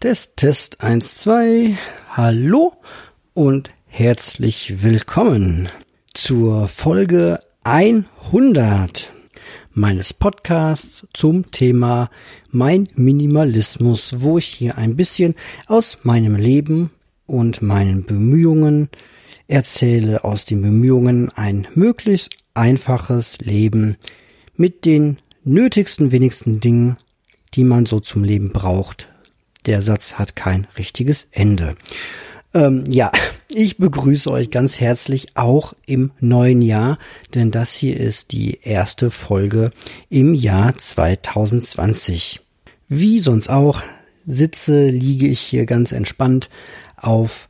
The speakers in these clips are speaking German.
Test, Test 1, 2. Hallo und herzlich willkommen zur Folge 100 meines Podcasts zum Thema Mein Minimalismus, wo ich hier ein bisschen aus meinem Leben und meinen Bemühungen erzähle, aus den Bemühungen ein möglichst einfaches Leben mit den nötigsten, wenigsten Dingen, die man so zum Leben braucht, der Satz hat kein richtiges Ende. Ähm, ja, ich begrüße euch ganz herzlich auch im neuen Jahr, denn das hier ist die erste Folge im Jahr 2020. Wie sonst auch sitze, liege ich hier ganz entspannt auf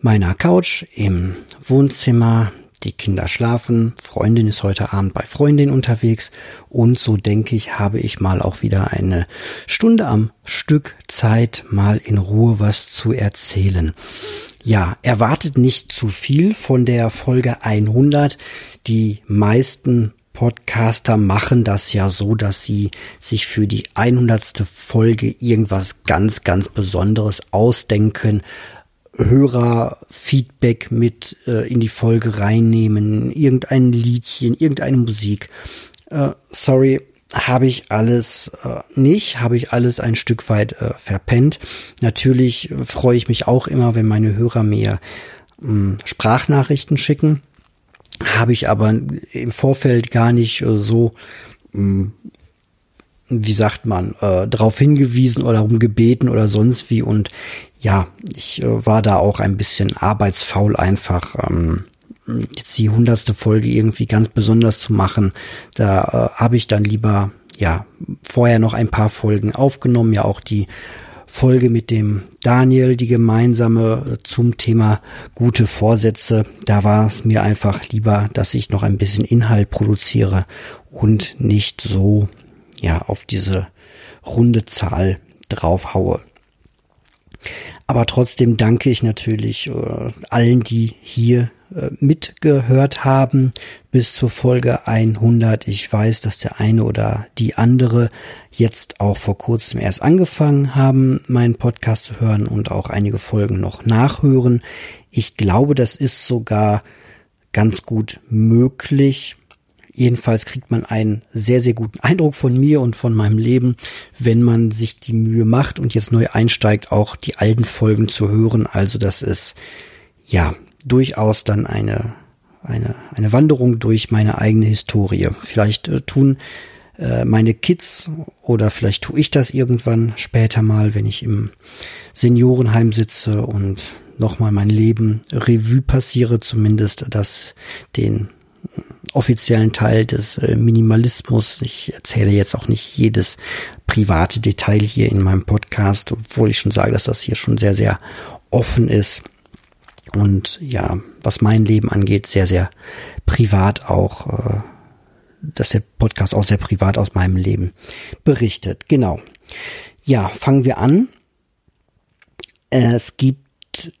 meiner Couch im Wohnzimmer die Kinder schlafen, Freundin ist heute Abend bei Freundin unterwegs und so denke ich, habe ich mal auch wieder eine Stunde am Stück Zeit, mal in Ruhe was zu erzählen. Ja, erwartet nicht zu viel von der Folge 100. Die meisten Podcaster machen das ja so, dass sie sich für die 100. Folge irgendwas ganz, ganz Besonderes ausdenken, Hörerfeedback mit äh, in die Folge reinnehmen, irgendein Liedchen, irgendeine Musik. Äh, sorry, habe ich alles äh, nicht, habe ich alles ein Stück weit äh, verpennt. Natürlich äh, freue ich mich auch immer, wenn meine Hörer mir äh, Sprachnachrichten schicken. Habe ich aber im Vorfeld gar nicht äh, so mh, wie sagt man, äh, darauf hingewiesen oder darum gebeten oder sonst wie. Und ja, ich äh, war da auch ein bisschen arbeitsfaul einfach. Ähm, jetzt die hundertste Folge irgendwie ganz besonders zu machen, da äh, habe ich dann lieber ja vorher noch ein paar Folgen aufgenommen, ja auch die Folge mit dem Daniel, die gemeinsame äh, zum Thema gute Vorsätze. Da war es mir einfach lieber, dass ich noch ein bisschen Inhalt produziere und nicht so ja auf diese runde Zahl draufhaue. Aber trotzdem danke ich natürlich äh, allen, die hier äh, mitgehört haben bis zur Folge 100. Ich weiß, dass der eine oder die andere jetzt auch vor kurzem erst angefangen haben, meinen Podcast zu hören und auch einige Folgen noch nachhören. Ich glaube, das ist sogar ganz gut möglich, Jedenfalls kriegt man einen sehr, sehr guten Eindruck von mir und von meinem Leben, wenn man sich die Mühe macht und jetzt neu einsteigt, auch die alten Folgen zu hören. Also das ist ja durchaus dann eine, eine, eine Wanderung durch meine eigene Historie. Vielleicht äh, tun äh, meine Kids oder vielleicht tue ich das irgendwann später mal, wenn ich im Seniorenheim sitze und nochmal mein Leben Revue passiere, zumindest das den offiziellen Teil des äh, Minimalismus. Ich erzähle jetzt auch nicht jedes private Detail hier in meinem Podcast, obwohl ich schon sage, dass das hier schon sehr, sehr offen ist. Und ja, was mein Leben angeht, sehr, sehr privat auch, äh, dass der Podcast auch sehr privat aus meinem Leben berichtet. Genau. Ja, fangen wir an. Es gibt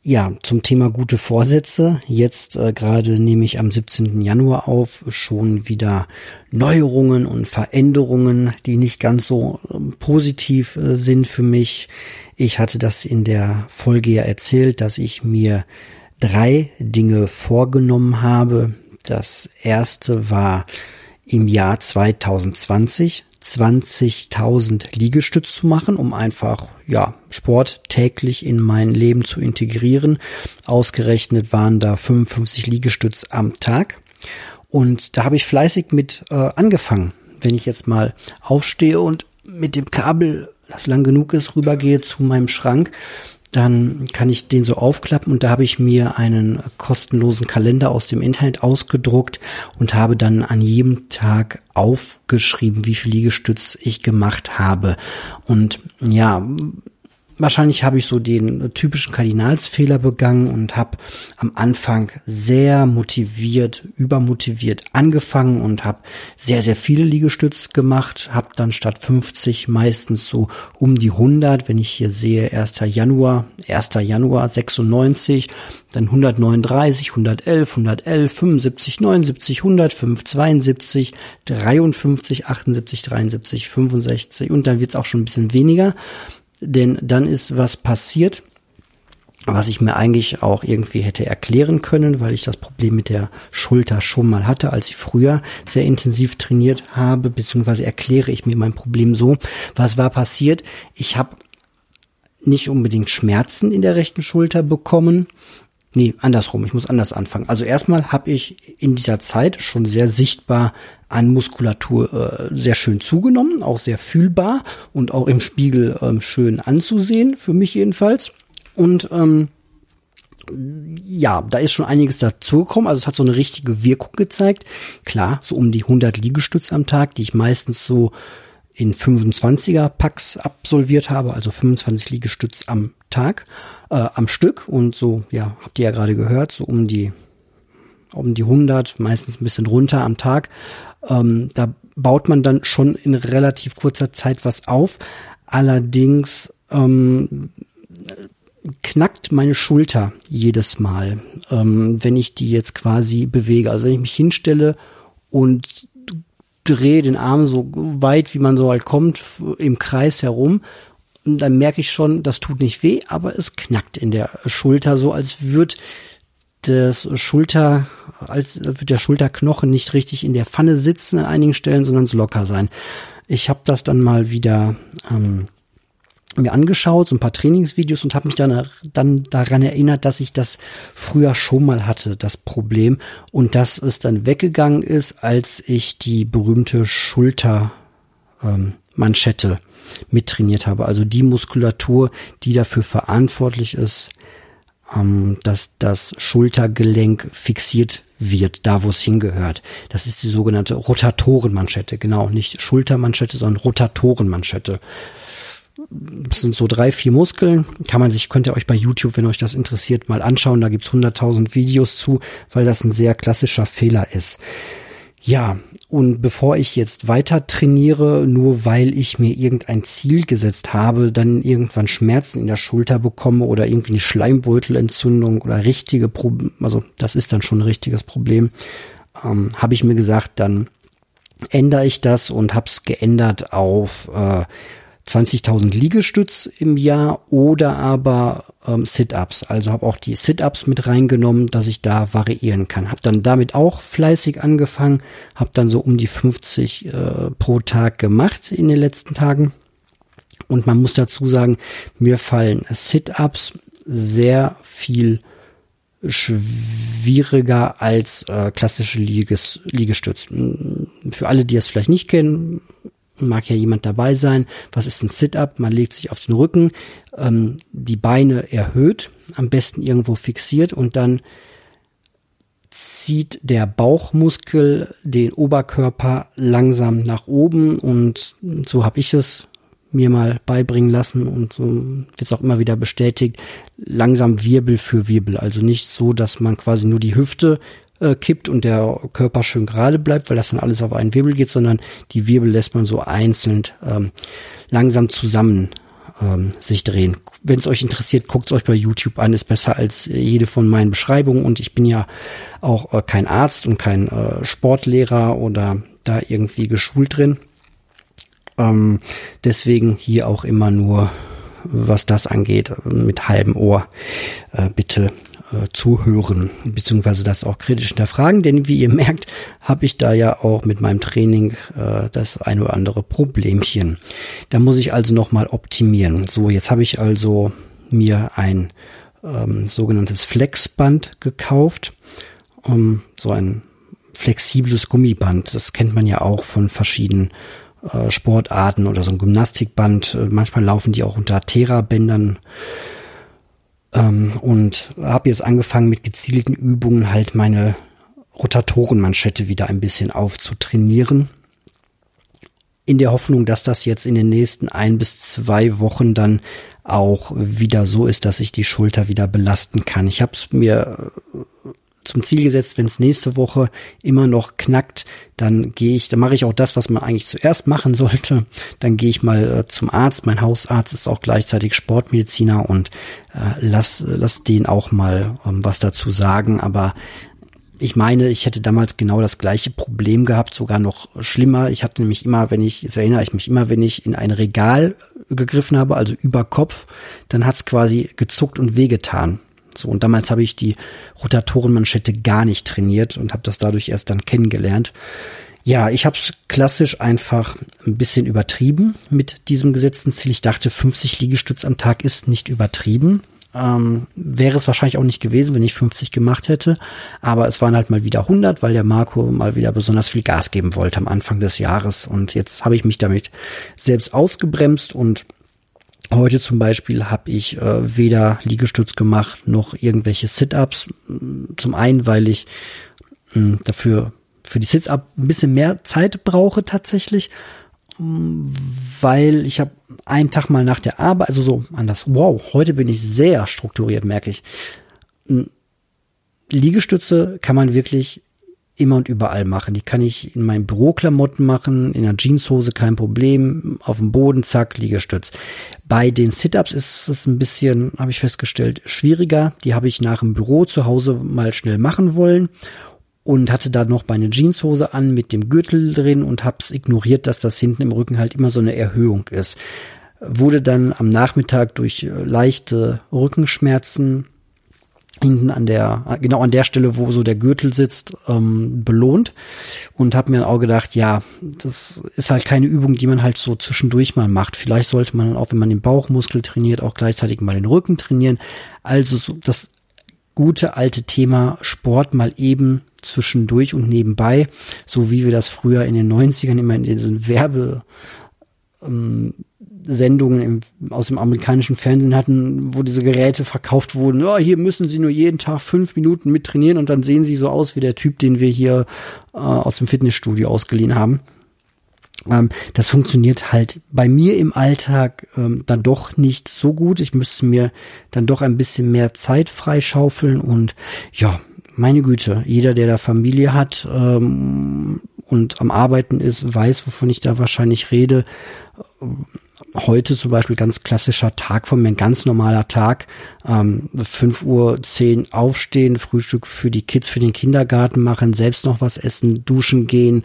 ja, zum Thema gute Vorsätze. Jetzt äh, gerade nehme ich am 17. Januar auf schon wieder Neuerungen und Veränderungen, die nicht ganz so äh, positiv äh, sind für mich. Ich hatte das in der Folge ja erzählt, dass ich mir drei Dinge vorgenommen habe. Das erste war im Jahr 2020 20.000 Liegestütz zu machen, um einfach, ja, Sport täglich in mein Leben zu integrieren. Ausgerechnet waren da 55 Liegestütz am Tag. Und da habe ich fleißig mit äh, angefangen. Wenn ich jetzt mal aufstehe und mit dem Kabel, das lang genug ist, rübergehe zu meinem Schrank, dann kann ich den so aufklappen und da habe ich mir einen kostenlosen Kalender aus dem Internet ausgedruckt und habe dann an jedem Tag aufgeschrieben, wie viel Liegestütz ich gemacht habe. Und ja, wahrscheinlich habe ich so den typischen Kardinalsfehler begangen und habe am Anfang sehr motiviert, übermotiviert angefangen und habe sehr, sehr viele Liegestütz gemacht, habe dann statt 50 meistens so um die 100, wenn ich hier sehe 1. Januar, 1. Januar 96, dann 139, 111, 111, 75, 79, 105, 72, 53, 78, 73, 65 und dann wird es auch schon ein bisschen weniger denn dann ist was passiert, was ich mir eigentlich auch irgendwie hätte erklären können, weil ich das Problem mit der Schulter schon mal hatte, als ich früher sehr intensiv trainiert habe, beziehungsweise erkläre ich mir mein Problem so. Was war passiert? Ich habe nicht unbedingt Schmerzen in der rechten Schulter bekommen. Nee, andersrum, ich muss anders anfangen. Also erstmal habe ich in dieser Zeit schon sehr sichtbar an Muskulatur äh, sehr schön zugenommen, auch sehr fühlbar und auch im Spiegel ähm, schön anzusehen, für mich jedenfalls. Und ähm, ja, da ist schon einiges dazugekommen. Also es hat so eine richtige Wirkung gezeigt. Klar, so um die 100 Liegestütz am Tag, die ich meistens so in 25er Packs absolviert habe, also 25 Liegestütz am Tag, äh, am Stück. Und so, ja, habt ihr ja gerade gehört, so um die um die 100, meistens ein bisschen runter am Tag. Ähm, da baut man dann schon in relativ kurzer Zeit was auf. Allerdings ähm, knackt meine Schulter jedes Mal, ähm, wenn ich die jetzt quasi bewege. Also wenn ich mich hinstelle und drehe den Arm so weit, wie man so halt kommt, im Kreis herum, dann merke ich schon, das tut nicht weh, aber es knackt in der Schulter, so als würde das Schulter, als würde der Schulterknochen nicht richtig in der Pfanne sitzen an einigen Stellen, sondern es locker sein. Ich habe das dann mal wieder ähm, mir angeschaut, so ein paar Trainingsvideos und habe mich dann, dann daran erinnert, dass ich das früher schon mal hatte, das Problem, und dass es dann weggegangen ist, als ich die berühmte Schultermanschette ähm, mittrainiert habe. Also die Muskulatur, die dafür verantwortlich ist, ähm, dass das Schultergelenk fixiert wird, da wo es hingehört. Das ist die sogenannte Rotatorenmanschette. Genau, nicht Schultermanschette, sondern Rotatorenmanschette das sind so drei, vier Muskeln. Kann man sich, könnt ihr euch bei YouTube, wenn euch das interessiert, mal anschauen. Da gibt's hunderttausend Videos zu, weil das ein sehr klassischer Fehler ist. Ja, und bevor ich jetzt weiter trainiere, nur weil ich mir irgendein Ziel gesetzt habe, dann irgendwann Schmerzen in der Schulter bekomme oder irgendwie eine Schleimbeutelentzündung oder richtige Probleme, also das ist dann schon ein richtiges Problem, ähm, habe ich mir gesagt, dann ändere ich das und habe es geändert auf äh, 20.000 Liegestütz im Jahr oder aber ähm, Sit-ups. Also habe auch die Sit-ups mit reingenommen, dass ich da variieren kann. Habe dann damit auch fleißig angefangen, habe dann so um die 50 äh, pro Tag gemacht in den letzten Tagen. Und man muss dazu sagen, mir fallen Sit-ups sehr viel schwieriger als äh, klassische Lieges Liegestütz. Für alle, die es vielleicht nicht kennen, mag ja jemand dabei sein. Was ist ein Sit-up? Man legt sich auf den Rücken, ähm, die Beine erhöht, am besten irgendwo fixiert und dann zieht der Bauchmuskel den Oberkörper langsam nach oben und so habe ich es mir mal beibringen lassen und so wird es auch immer wieder bestätigt, langsam Wirbel für Wirbel. Also nicht so, dass man quasi nur die Hüfte äh, kippt und der Körper schön gerade bleibt, weil das dann alles auf einen Wirbel geht, sondern die Wirbel lässt man so einzeln ähm, langsam zusammen ähm, sich drehen. Wenn es euch interessiert, guckt es euch bei YouTube an, ist besser als jede von meinen Beschreibungen und ich bin ja auch äh, kein Arzt und kein äh, Sportlehrer oder da irgendwie geschult drin. Ähm, deswegen hier auch immer nur was das angeht, mit halbem Ohr äh, bitte äh, zuhören, beziehungsweise das auch kritisch hinterfragen, denn wie ihr merkt, habe ich da ja auch mit meinem Training äh, das ein oder andere Problemchen. Da muss ich also nochmal optimieren. So, jetzt habe ich also mir ein ähm, sogenanntes Flexband gekauft, um so ein flexibles Gummiband. Das kennt man ja auch von verschiedenen äh, Sportarten oder so ein Gymnastikband. Äh, manchmal laufen die auch unter Therabändern. Ähm, und habe jetzt angefangen mit gezielten Übungen halt meine Rotatorenmanschette wieder ein bisschen aufzutrainieren. In der Hoffnung, dass das jetzt in den nächsten ein bis zwei Wochen dann auch wieder so ist, dass ich die Schulter wieder belasten kann. Ich habe es mir zum Ziel gesetzt, wenn es nächste Woche immer noch knackt, dann gehe ich, dann mache ich auch das, was man eigentlich zuerst machen sollte. Dann gehe ich mal äh, zum Arzt. Mein Hausarzt ist auch gleichzeitig Sportmediziner und äh, lass, lass den auch mal ähm, was dazu sagen. Aber ich meine, ich hätte damals genau das gleiche Problem gehabt, sogar noch schlimmer. Ich hatte nämlich immer, wenn ich, jetzt erinnere ich mich immer, wenn ich in ein Regal gegriffen habe, also über Kopf, dann hat's quasi gezuckt und wehgetan. So, und damals habe ich die Rotatorenmanschette gar nicht trainiert und habe das dadurch erst dann kennengelernt. Ja, ich habe es klassisch einfach ein bisschen übertrieben mit diesem gesetzten Ziel. Ich dachte, 50 Liegestütz am Tag ist nicht übertrieben. Ähm, wäre es wahrscheinlich auch nicht gewesen, wenn ich 50 gemacht hätte. Aber es waren halt mal wieder 100, weil der Marco mal wieder besonders viel Gas geben wollte am Anfang des Jahres. Und jetzt habe ich mich damit selbst ausgebremst und Heute zum Beispiel habe ich äh, weder Liegestütz gemacht noch irgendwelche Sit-ups. Zum einen, weil ich mh, hm, dafür für die Sit-up ein bisschen mehr Zeit brauche tatsächlich weil ich habe einen Tag mal nach der Arbeit, also so anders, wow, heute bin ich sehr strukturiert, merke ich. Liegestütze kann man wirklich immer und überall machen. Die kann ich in meinen Büroklamotten machen, in der Jeanshose kein Problem, auf dem Boden, zack, Liegestütz. Bei den Sit-Ups ist es ein bisschen, habe ich festgestellt, schwieriger. Die habe ich nach dem Büro zu Hause mal schnell machen wollen und hatte da noch meine Jeanshose an mit dem Gürtel drin und hab's ignoriert, dass das hinten im Rücken halt immer so eine Erhöhung ist. Wurde dann am Nachmittag durch äh, leichte Rückenschmerzen hinten an der, genau an der Stelle, wo so der Gürtel sitzt, ähm, belohnt und habe mir auch gedacht, ja, das ist halt keine Übung, die man halt so zwischendurch mal macht. Vielleicht sollte man auch, wenn man den Bauchmuskel trainiert, auch gleichzeitig mal den Rücken trainieren. Also so das gute alte Thema Sport mal eben zwischendurch und nebenbei, so wie wir das früher in den 90ern immer in diesen Werbe ähm, Sendungen im, aus dem amerikanischen Fernsehen hatten, wo diese Geräte verkauft wurden. Ja, hier müssen Sie nur jeden Tag fünf Minuten mit trainieren und dann sehen Sie so aus wie der Typ, den wir hier äh, aus dem Fitnessstudio ausgeliehen haben. Ähm, das funktioniert halt bei mir im Alltag ähm, dann doch nicht so gut. Ich müsste mir dann doch ein bisschen mehr Zeit freischaufeln und ja, meine Güte, jeder, der da Familie hat ähm, und am Arbeiten ist, weiß, wovon ich da wahrscheinlich rede. Heute zum Beispiel ganz klassischer Tag von mir, ein ganz normaler Tag. Ähm, 5 Uhr 10 aufstehen, Frühstück für die Kids, für den Kindergarten machen, selbst noch was essen, duschen gehen.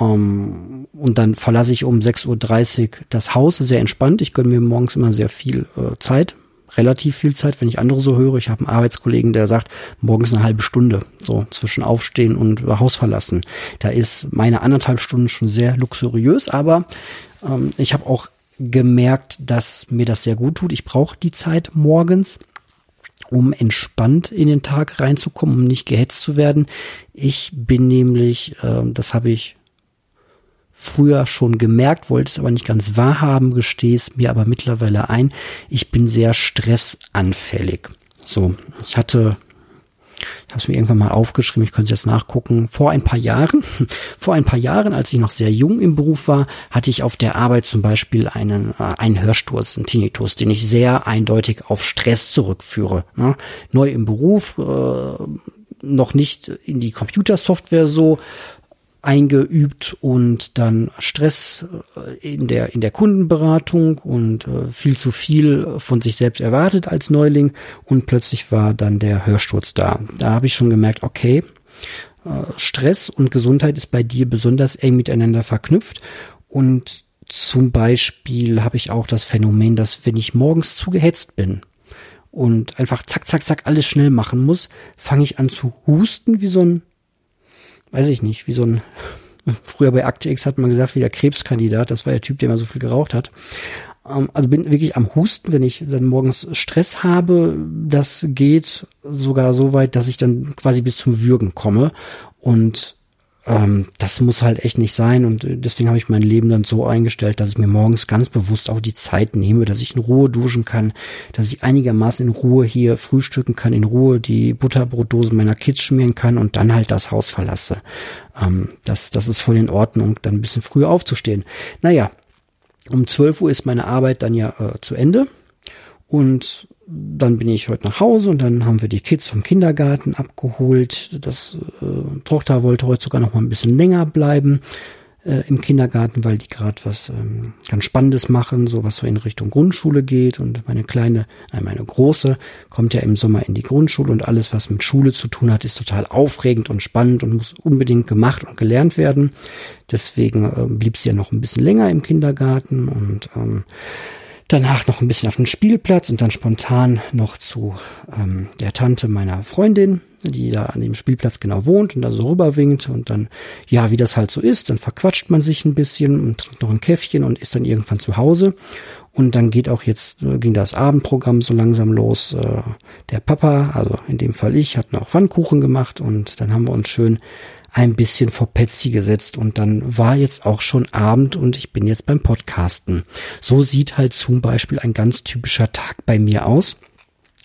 Ähm, und dann verlasse ich um 6.30 Uhr das Haus, sehr entspannt. Ich gönne mir morgens immer sehr viel äh, Zeit, relativ viel Zeit, wenn ich andere so höre. Ich habe einen Arbeitskollegen, der sagt, morgens eine halbe Stunde, so zwischen Aufstehen und Haus verlassen. Da ist meine anderthalb Stunden schon sehr luxuriös, aber ähm, ich habe auch gemerkt, dass mir das sehr gut tut. Ich brauche die Zeit morgens, um entspannt in den Tag reinzukommen, um nicht gehetzt zu werden. Ich bin nämlich, äh, das habe ich früher schon gemerkt, wollte es aber nicht ganz wahrhaben, gestehe es mir aber mittlerweile ein. Ich bin sehr stressanfällig. So, ich hatte, ich habe es mir irgendwann mal aufgeschrieben, ich könnte es jetzt nachgucken, vor ein paar Jahren, vor ein paar Jahren, als ich noch sehr jung im Beruf war, hatte ich auf der Arbeit zum Beispiel einen, äh, einen Hörsturz, einen Tinnitus, den ich sehr eindeutig auf Stress zurückführe. Ne? Neu im Beruf, äh, noch nicht in die Computersoftware so, eingeübt und dann Stress äh, in der in der Kundenberatung und äh, viel zu viel von sich selbst erwartet als Neuling und plötzlich war dann der Hörsturz da. Da habe ich schon gemerkt, okay, äh, Stress und Gesundheit ist bei dir besonders eng miteinander verknüpft und zum Beispiel habe ich auch das Phänomen, dass wenn ich morgens zu gehetzt bin und einfach zack, zack, zack alles schnell machen muss, fange ich an zu husten wie so ein weiß ich nicht, wie so ein, früher bei Akte X hat man gesagt, wie der Krebskandidat, das war der Typ, der immer so viel geraucht hat. Ähm, also bin wirklich am Husten, wenn ich dann morgens Stress habe. Das geht sogar so weit, dass ich dann quasi bis zum Würgen komme. Und ähm, das muss halt echt nicht sein und äh, deswegen habe ich mein Leben dann so eingestellt, dass ich mir morgens ganz bewusst auch die Zeit nehme, dass ich in Ruhe duschen kann, dass ich einigermaßen in Ruhe hier frühstücken kann, in Ruhe die Butterbrotdosen meiner Kids schmieren kann und dann halt das Haus verlasse. Ähm, das, das ist voll in Ordnung, dann ein bisschen früher aufzustehen. Naja, um 12 Uhr ist meine Arbeit dann ja äh, zu Ende und dann bin ich heute nach Hause und dann haben wir die Kids vom Kindergarten abgeholt. Das äh, Tochter wollte heute sogar noch mal ein bisschen länger bleiben. äh, im Kindergarten, weil die gerade was ähm, ganz Spannendes machen, so was so in Richtung Grundschule geht. Und meine kleine, nein, meine große kommt ja im Sommer in die Grundschule und alles, was mit Schule zu tun hat, ist total aufregend und spannend und muss unbedingt gemacht und gelernt werden. Deswegen äh, blieb sie ja noch ein bisschen länger im Kindergarten und ähm, danach noch ein bisschen auf den Spielplatz und dann spontan noch zu ähm, der Tante meiner Freundin, die da an dem Spielplatz genau wohnt und da so rüberwinkt und dann, ja, wie das halt so ist, dann verquatscht man sich ein bisschen und trinkt noch ein Käffchen und ist dann irgendwann zu Hause. Und dann geht auch jetzt, äh, ging das Abendprogramm so langsam los. Äh, der Papa, also in dem Fall ich, hat noch Pfannkuchen gemacht und dann haben wir uns schön ein bisschen vor Petsy gesetzt und dann war jetzt auch schon Abend und ich bin jetzt beim Podcasten. So sieht halt zum Beispiel ein ganz typischer Tag bei mir aus.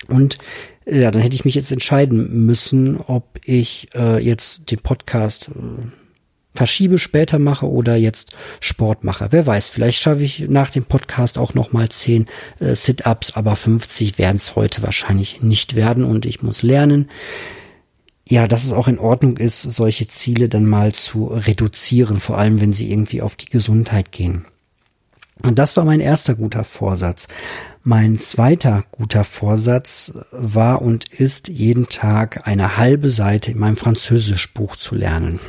Und ja, dann hätte ich mich jetzt entscheiden müssen, ob ich äh, jetzt den Podcast äh, verschiebe, später mache oder jetzt Sport mache. Wer weiß, vielleicht schaffe ich nach dem Podcast auch noch mal zehn äh, Sit-ups, aber 50 werden es heute wahrscheinlich nicht werden und ich muss lernen ja, dass es auch in Ordnung ist, solche Ziele dann mal zu reduzieren, vor allem wenn sie irgendwie auf die Gesundheit gehen. Und das war mein erster guter Vorsatz. Mein zweiter guter Vorsatz war und ist, jeden Tag eine halbe Seite in meinem Französischbuch zu lernen.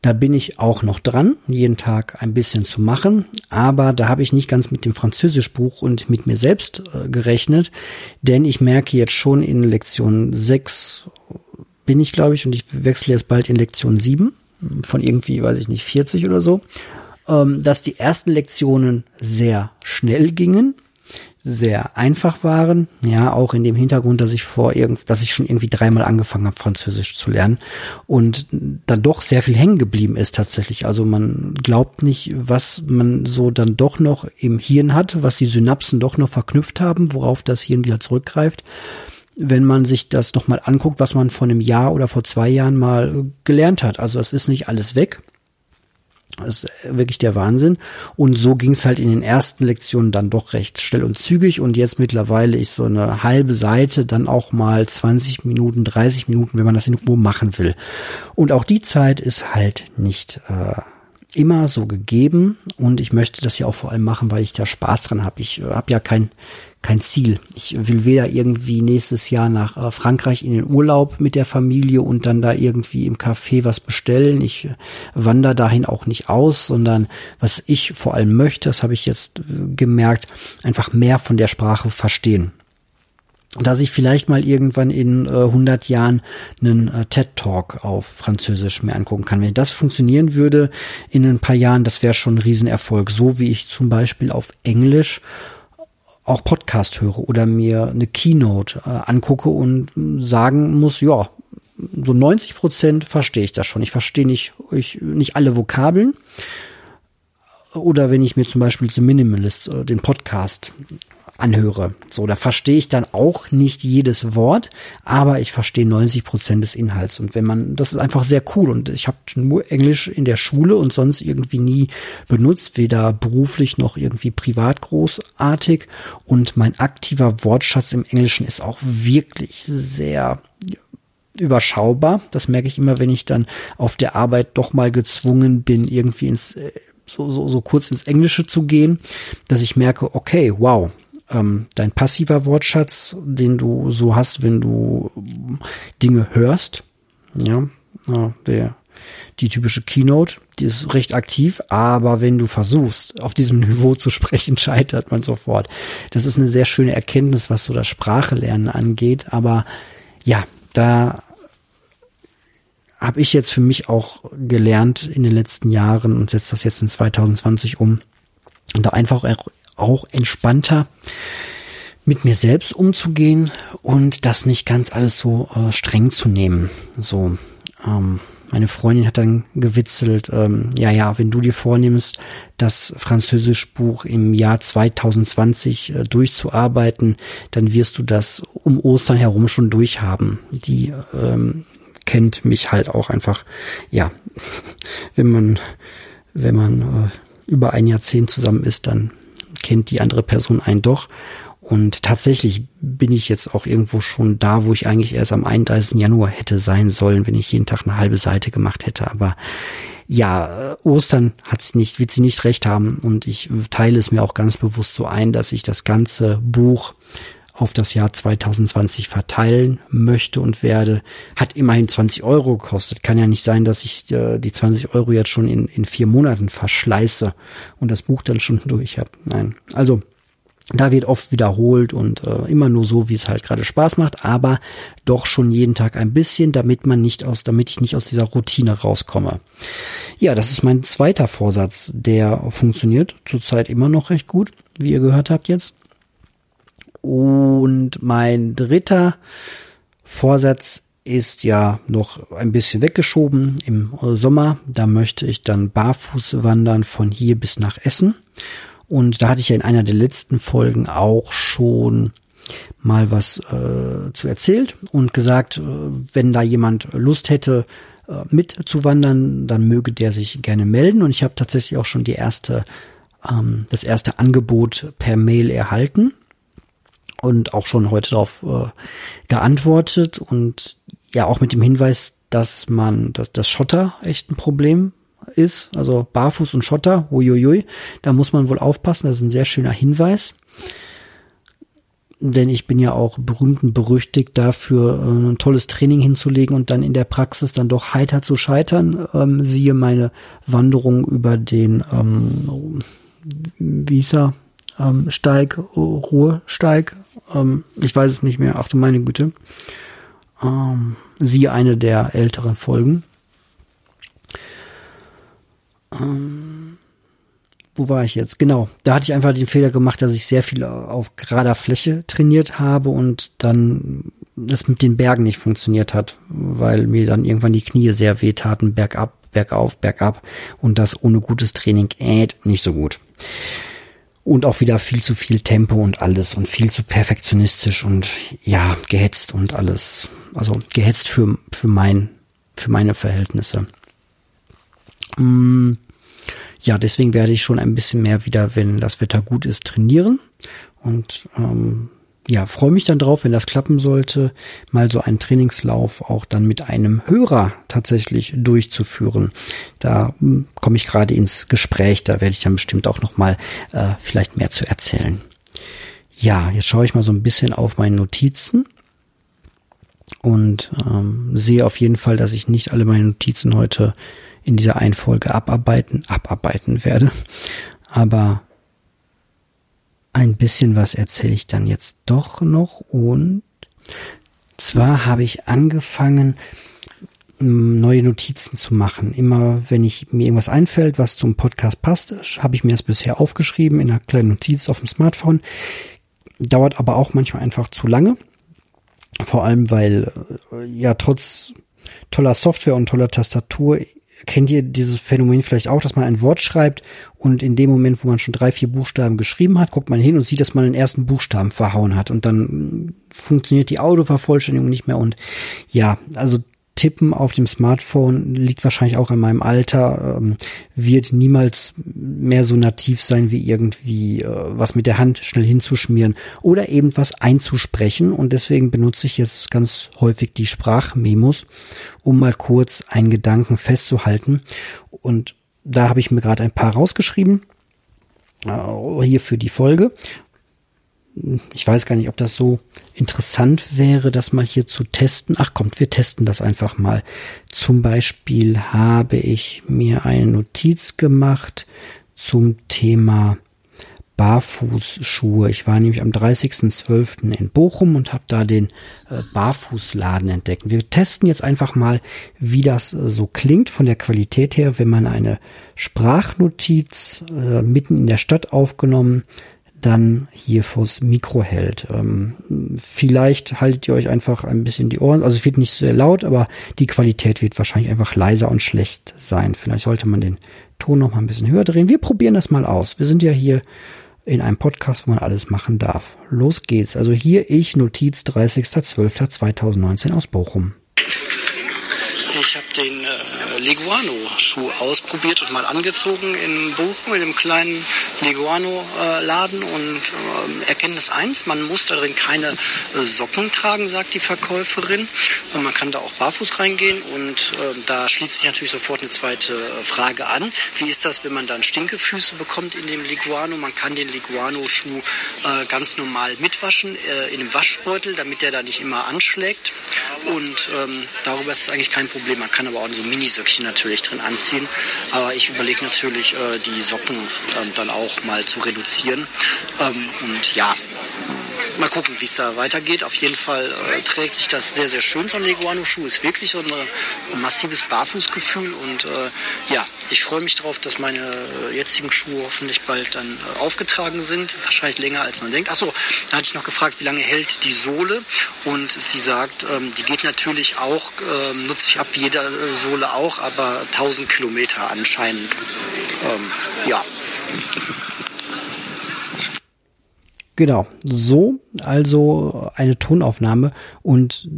Da bin ich auch noch dran, jeden Tag ein bisschen zu machen, aber da habe ich nicht ganz mit dem Französischbuch und mit mir selbst äh, gerechnet, denn ich merke jetzt schon in Lektion 6 bin ich, glaube ich, und ich wechsle jetzt bald in Lektion 7 von irgendwie, weiß ich nicht, 40 oder so, ähm, dass die ersten Lektionen sehr schnell gingen, sehr einfach waren, ja, auch in dem Hintergrund, dass ich vor irgend, dass ich schon irgendwie dreimal angefangen habe, Französisch zu lernen und dann doch sehr viel hängen geblieben ist tatsächlich. Also man glaubt nicht, was man so dann doch noch im Hirn hat, was die Synapsen doch noch verknüpft haben, worauf das Hirn wieder zurückgreift wenn man sich das nochmal anguckt, was man vor einem Jahr oder vor zwei Jahren mal gelernt hat. Also es ist nicht alles weg. Das ist wirklich der Wahnsinn. Und so ging es halt in den ersten Lektionen dann doch recht schnell und zügig. Und jetzt mittlerweile ist so eine halbe Seite dann auch mal 20 Minuten, 30 Minuten, wenn man das in Ruhe machen will. Und auch die Zeit ist halt nicht äh, immer so gegeben. Und ich möchte das ja auch vor allem machen, weil ich da Spaß dran habe. Ich äh, habe ja kein kein Ziel. Ich will weder irgendwie nächstes Jahr nach äh, Frankreich in den Urlaub mit der Familie und dann da irgendwie im Café was bestellen. Ich äh, wandere dahin auch nicht aus, sondern was ich vor allem möchte, das habe ich jetzt äh, gemerkt, einfach mehr von der Sprache verstehen dass ich vielleicht mal irgendwann in äh, 100 Jahren einen äh, TED Talk auf Französisch mir angucken kann. Wenn das funktionieren würde in ein paar Jahren, das wäre schon ein Riesenerfolg. So wie ich zum Beispiel auf Englisch auch Podcast höre oder mir eine Keynote äh, angucke und sagen muss, ja, so 90 Prozent verstehe ich das schon. Ich verstehe nicht, ich, nicht alle Vokabeln. Oder wenn ich mir zum Beispiel The Minimalist, äh, den Podcast anhöre. So, da verstehe ich dann auch nicht jedes Wort, aber ich verstehe 90 Prozent des Inhalts. Und wenn man, das ist einfach sehr cool. Und ich habe nur Englisch in der Schule und sonst irgendwie nie benutzt, weder beruflich noch irgendwie privat großartig. Und mein aktiver Wortschatz im Englischen ist auch wirklich sehr überschaubar. Das merke ich immer, wenn ich dann auf der Arbeit doch mal gezwungen bin, irgendwie ins äh, so, so, so kurz ins Englische zu gehen, dass ich merke, okay, wow, ähm, dein passiver Wortschatz, den du so hast, wenn du Dinge hörst. Ja, der, die typische Keynote, die ist recht aktiv, aber wenn du versuchst, auf diesem Niveau zu sprechen, scheitert man sofort. Das ist eine sehr schöne Erkenntnis, was so das Sprachelernen angeht, aber ja, da habe ich jetzt für mich auch gelernt in den letzten Jahren und setze das jetzt in 2020 um, da einfach auch entspannter mit mir selbst umzugehen und das nicht ganz alles so äh, streng zu nehmen. So, ähm, meine Freundin hat dann gewitzelt, ähm, ja, ja, wenn du dir vornimmst, das Französischbuch im Jahr 2020 äh, durchzuarbeiten, dann wirst du das um Ostern herum schon durchhaben. Die ähm, kennt mich halt auch einfach, ja, wenn man, wenn man äh, über ein Jahrzehnt zusammen ist, dann kennt die andere Person einen doch. Und tatsächlich bin ich jetzt auch irgendwo schon da, wo ich eigentlich erst am 31. Januar hätte sein sollen, wenn ich jeden Tag eine halbe Seite gemacht hätte. Aber ja, äh, Ostern hat's nicht, wird sie nicht recht haben und ich teile es mir auch ganz bewusst so ein, dass ich das ganze Buch auf das Jahr 2020 verteilen möchte und werde, hat immerhin 20 Euro gekostet. Kann ja nicht sein, dass ich äh, die 20 Euro jetzt schon in, in vier Monaten verschleiße und das Buch dann schon durch habe. Nein, also da wird oft wiederholt und äh, immer nur so, wie es halt gerade Spaß macht, aber doch schon jeden Tag ein bisschen, damit man nicht aus, damit ich nicht aus dieser Routine rauskomme. Ja, das ist mein zweiter Vorsatz, der funktioniert zurzeit immer noch recht gut, wie ihr gehört habt jetzt. Und mein dritter Vorsatz ist ja noch ein bisschen weggeschoben im Sommer. Da möchte ich dann barfuß wandern von hier bis nach Essen. Und da hatte ich ja in einer der letzten Folgen auch schon mal was äh, zu erzählt und gesagt, äh, wenn da jemand Lust hätte, äh, mitzuwandern, dann möge der sich gerne melden. Und ich habe tatsächlich auch schon die erste, ähm, das erste Angebot per Mail erhalten und auch schon heute darauf äh, geantwortet und ja auch mit dem Hinweis, dass man, dass das Schotter echt ein Problem ist, also Barfuß und Schotter, uiuiui, da muss man wohl aufpassen, das ist ein sehr schöner Hinweis. Denn ich bin ja auch berühmt und berüchtigt dafür, äh, ein tolles Training hinzulegen und dann in der Praxis dann doch heiter zu scheitern. Ähm, siehe meine Wanderung über den, ähm, wie hieß er, ähm, Steig, Ruhesteig, ähm, ich weiß es nicht mehr, ach du meine Güte. Ähm, siehe eine der älteren Folgen. Ähm, wo war ich jetzt? Genau, da hatte ich einfach den Fehler gemacht, dass ich sehr viel auf gerader Fläche trainiert habe und dann das mit den Bergen nicht funktioniert hat, weil mir dann irgendwann die Knie sehr wehtaten, bergab, bergauf, bergab und das ohne gutes Training äh, nicht so gut. Und auch wieder viel zu viel Tempo und alles und viel zu perfektionistisch und ja, gehetzt und alles. Also gehetzt für, für mein, für meine Verhältnisse. Mm ja, deswegen werde ich schon ein bisschen mehr wieder, wenn das Wetter gut ist, trainieren. Und ähm, ja, freue mich dann drauf, wenn das klappen sollte, mal so einen Trainingslauf auch dann mit einem Hörer tatsächlich durchzuführen. Da hm, komme ich gerade ins Gespräch, da werde ich dann bestimmt auch noch mal äh, vielleicht mehr zu erzählen. Ja, jetzt schaue ich mal so ein bisschen auf meine Notizen und ähm, sehe auf jeden Fall, dass ich nicht alle meine Notizen heute in dieser einen Folge abarbeiten, abarbeiten werde. Aber ein bisschen was erzähle ich dann jetzt doch noch und zwar habe ich angefangen, neue Notizen zu machen. Immer wenn ich mir irgendwas einfällt, was zum Podcast passt, habe ich mir das bisher aufgeschrieben in einer kleinen Notiz auf dem Smartphone. Dauert aber auch manchmal einfach zu lange. Vor allem, weil äh, ja trotz toller Software und toller Tastatur kennt ihr dieses Phänomen vielleicht auch, dass man ein Wort schreibt und in dem Moment, wo man schon drei, vier Buchstaben geschrieben hat, guckt man hin und sieht, dass man den ersten Buchstaben verhauen hat. Und dann funktioniert die Autovervollständigung nicht mehr. Und ja, also Tippen auf dem Smartphone liegt wahrscheinlich auch an meinem Alter, ähm, wird niemals mehr so nativ sein wie irgendwie äh, was mit der Hand schnell hinzuschmieren oder eben was einzusprechen. Und deswegen benutze ich jetzt ganz häufig die Sprachmemos, um mal kurz einen Gedanken festzuhalten. Und da habe ich mir gerade ein paar rausgeschrieben äh, hier für die Folge ich weiß gar nicht, ob das so interessant wäre, das mal hier zu testen. Ach kommt, wir testen das einfach mal. Zum Beispiel habe ich mir eine Notiz gemacht zum Thema Barfußschuhe. Ich war nämlich am 30.12. in Bochum und habe da den äh, Barfußladen entdeckt. Wir testen jetzt einfach mal, wie das äh, so klingt von der Qualität her, wenn man eine Sprachnotiz äh, mitten in der Stadt aufgenommen dann hier vors Mikro hält. Ähm, vielleicht haltet ihr euch einfach ein bisschen die Ohren, also es wird nicht sehr laut, aber die Qualität wird wahrscheinlich einfach leiser und schlecht sein. Vielleicht sollte man den Ton noch mal ein bisschen höher drehen. Wir probieren das mal aus. Wir sind ja hier in einem Podcast, wo man alles machen darf. Los geht's. Also hier ich, Notiz 30.12.2019 aus Bochum. Ich habe den äh Leguano-Schuh ausprobiert und mal angezogen in Bochum in einem kleinen Leguano-Laden und äh, Erkenntnis eins, man muss darin keine äh, Socken tragen, sagt die Verkäuferin. Und man kann da auch barfuß reingehen und äh, da schließt sich natürlich sofort eine zweite äh, Frage an. Wie ist das, wenn man dann Stinkefüße bekommt in dem Leguano? Man kann den Leguano-Schuh äh, ganz normal mitwaschen in einem Waschbeutel, damit der da nicht immer anschlägt. Und ähm, darüber ist es eigentlich kein Problem. Man kann aber auch so Minisöckchen natürlich drin anziehen. Aber ich überlege natürlich, äh, die Socken ähm, dann auch mal zu reduzieren. Ähm, und ja, mal gucken, wie es da weitergeht. Auf jeden Fall äh, trägt sich das sehr, sehr schön, so ein Leguano-Schuh. Ist wirklich so ein, ein massives Barfußgefühl. Und äh, ja, ich freue mich darauf, dass meine äh, jetzigen Schuhe hoffentlich bald dann äh, aufgetragen sind. Wahrscheinlich länger, als man denkt. Achso, da hatte ich noch gefragt, wie lange hält die Sohle? Und sie sagt, ähm, die geht natürlich auch, ähm, nutze ich ab wie jede Sohle auch, aber 1000 Kilometer anscheinend. Ähm, ja. Genau, so also eine Tonaufnahme und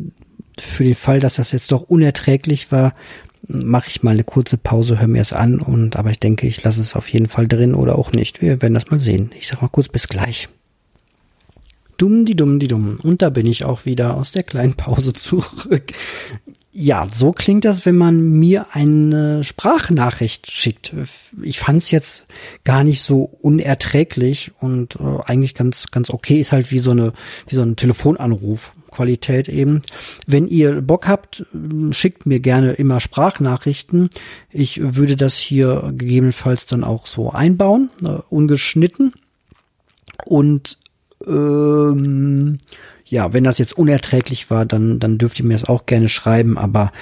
für den Fall, dass das jetzt doch unerträglich war, mache ich mal eine kurze Pause, höre mir es an und aber ich denke, ich lasse es auf jeden Fall drin oder auch nicht. Wir werden das mal sehen. Ich sag mal kurz bis gleich. Dumm, die dumm, die dumm. Und da bin ich auch wieder aus der kleinen Pause zurück. Ja, so klingt das, wenn man mir eine Sprachnachricht schickt. Ich fand es jetzt gar nicht so unerträglich und äh, eigentlich ganz ganz okay. Ist halt wie so eine wie so ein Telefonanruf. Qualität eben. Wenn ihr Bock habt, schickt mir gerne immer Sprachnachrichten. Ich würde das hier gegebenenfalls dann auch so einbauen, äh, ungeschnitten. Und ähm, ja, wenn das jetzt unerträglich war, dann, dann dürft ihr mir das auch gerne schreiben, aber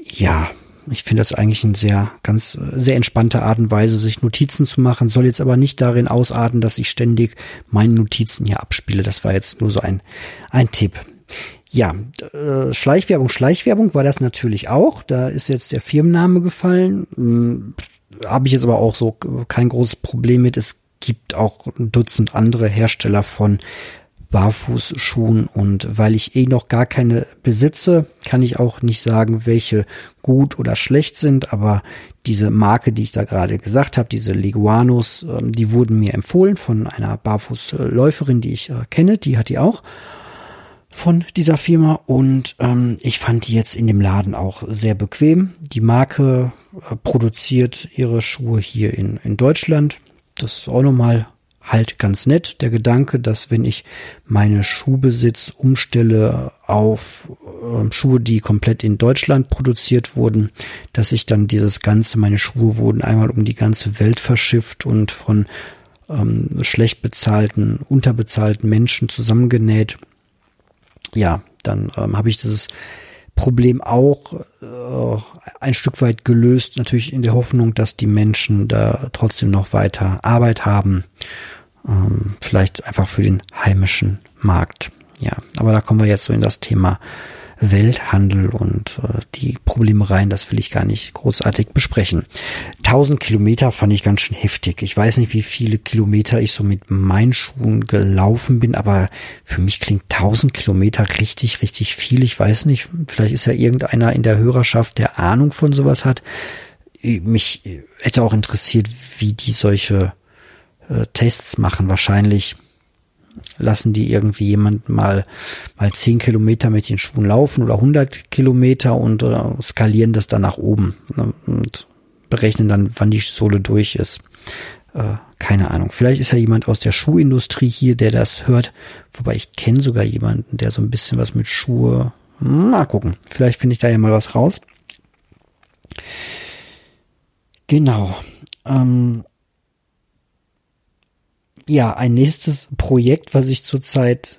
ja, ich finde das eigentlich eine sehr, ganz, sehr entspannte Art und Weise, sich Notizen zu machen. Soll jetzt aber nicht darin ausarten, dass ich ständig meine Notizen hier abspiele. Das war jetzt nur so ein, ein Tipp. Ja, äh, Schleichwerbung, Schleichwerbung war das natürlich auch. Da ist jetzt der Firmenname gefallen. Hm, Habe ich jetzt aber auch so kein großes Problem mit. Es gibt auch ein Dutzend andere Hersteller von Barfußschuhen und weil ich eh noch gar keine besitze, kann ich auch nicht sagen, welche gut oder schlecht sind, aber diese Marke, die ich da gerade gesagt habe, diese Leguanos, ähm, die wurden mir empfohlen von einer Barfußläuferin, die ich äh, kenne, die hat die auch von dieser Firma und ähm, ich fand die jetzt in dem Laden auch sehr bequem. Die Marke äh, produziert ihre Schuhe hier in, in Deutschland. Das ist auch nochmal halt ganz nett. Der Gedanke, dass wenn ich meine Schuhbesitz umstelle auf äh, Schuhe, die komplett in Deutschland produziert wurden, dass ich dann dieses Ganze, meine Schuhe wurden einmal um die ganze Welt verschifft und von ähm, schlecht bezahlten, unterbezahlten Menschen zusammengenäht. Ja, dann ähm, habe ich dieses Problem auch äh, ein Stück weit gelöst, natürlich in der Hoffnung, dass die Menschen da trotzdem noch weiter Arbeit haben, ähm, vielleicht einfach für den heimischen Markt. Ja, aber da kommen wir jetzt so in das Thema Welthandel und äh, die Probleme rein, das will ich gar nicht großartig besprechen. 1000 Kilometer fand ich ganz schön heftig. Ich weiß nicht, wie viele Kilometer ich so mit meinen Schuhen gelaufen bin, aber für mich klingt 1000 Kilometer richtig, richtig viel. Ich weiß nicht, vielleicht ist ja irgendeiner in der Hörerschaft, der Ahnung von sowas hat. Mich hätte auch interessiert, wie die solche äh, Tests machen. Wahrscheinlich lassen die irgendwie jemanden mal, mal zehn Kilometer mit den Schuhen laufen oder 100 Kilometer und äh, skalieren das dann nach oben ne, und berechnen dann, wann die Sohle durch ist. Äh, keine Ahnung. Vielleicht ist ja jemand aus der Schuhindustrie hier, der das hört. Wobei ich kenne sogar jemanden, der so ein bisschen was mit Schuhe. Mal gucken. Vielleicht finde ich da ja mal was raus. Genau. Ähm, ja, ein nächstes Projekt, was ich zurzeit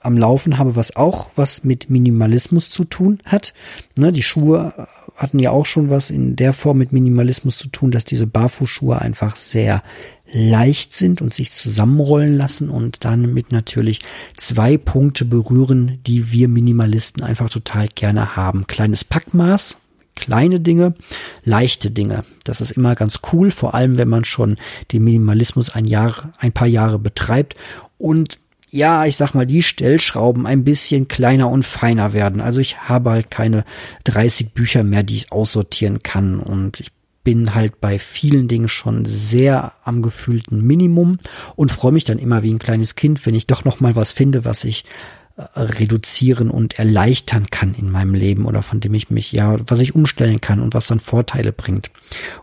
am Laufen habe, was auch was mit Minimalismus zu tun hat. Ne, die Schuhe hatten ja auch schon was in der Form mit Minimalismus zu tun, dass diese Barfußschuhe einfach sehr leicht sind und sich zusammenrollen lassen und damit natürlich zwei Punkte berühren, die wir Minimalisten einfach total gerne haben. Kleines Packmaß, kleine Dinge, leichte Dinge. Das ist immer ganz cool, vor allem wenn man schon den Minimalismus ein Jahr, ein paar Jahre betreibt und ja, ich sag mal, die Stellschrauben ein bisschen kleiner und feiner werden. Also ich habe halt keine 30 Bücher mehr, die ich aussortieren kann und ich bin halt bei vielen Dingen schon sehr am gefühlten Minimum und freue mich dann immer wie ein kleines Kind, wenn ich doch noch mal was finde, was ich reduzieren und erleichtern kann in meinem Leben oder von dem ich mich ja, was ich umstellen kann und was dann Vorteile bringt.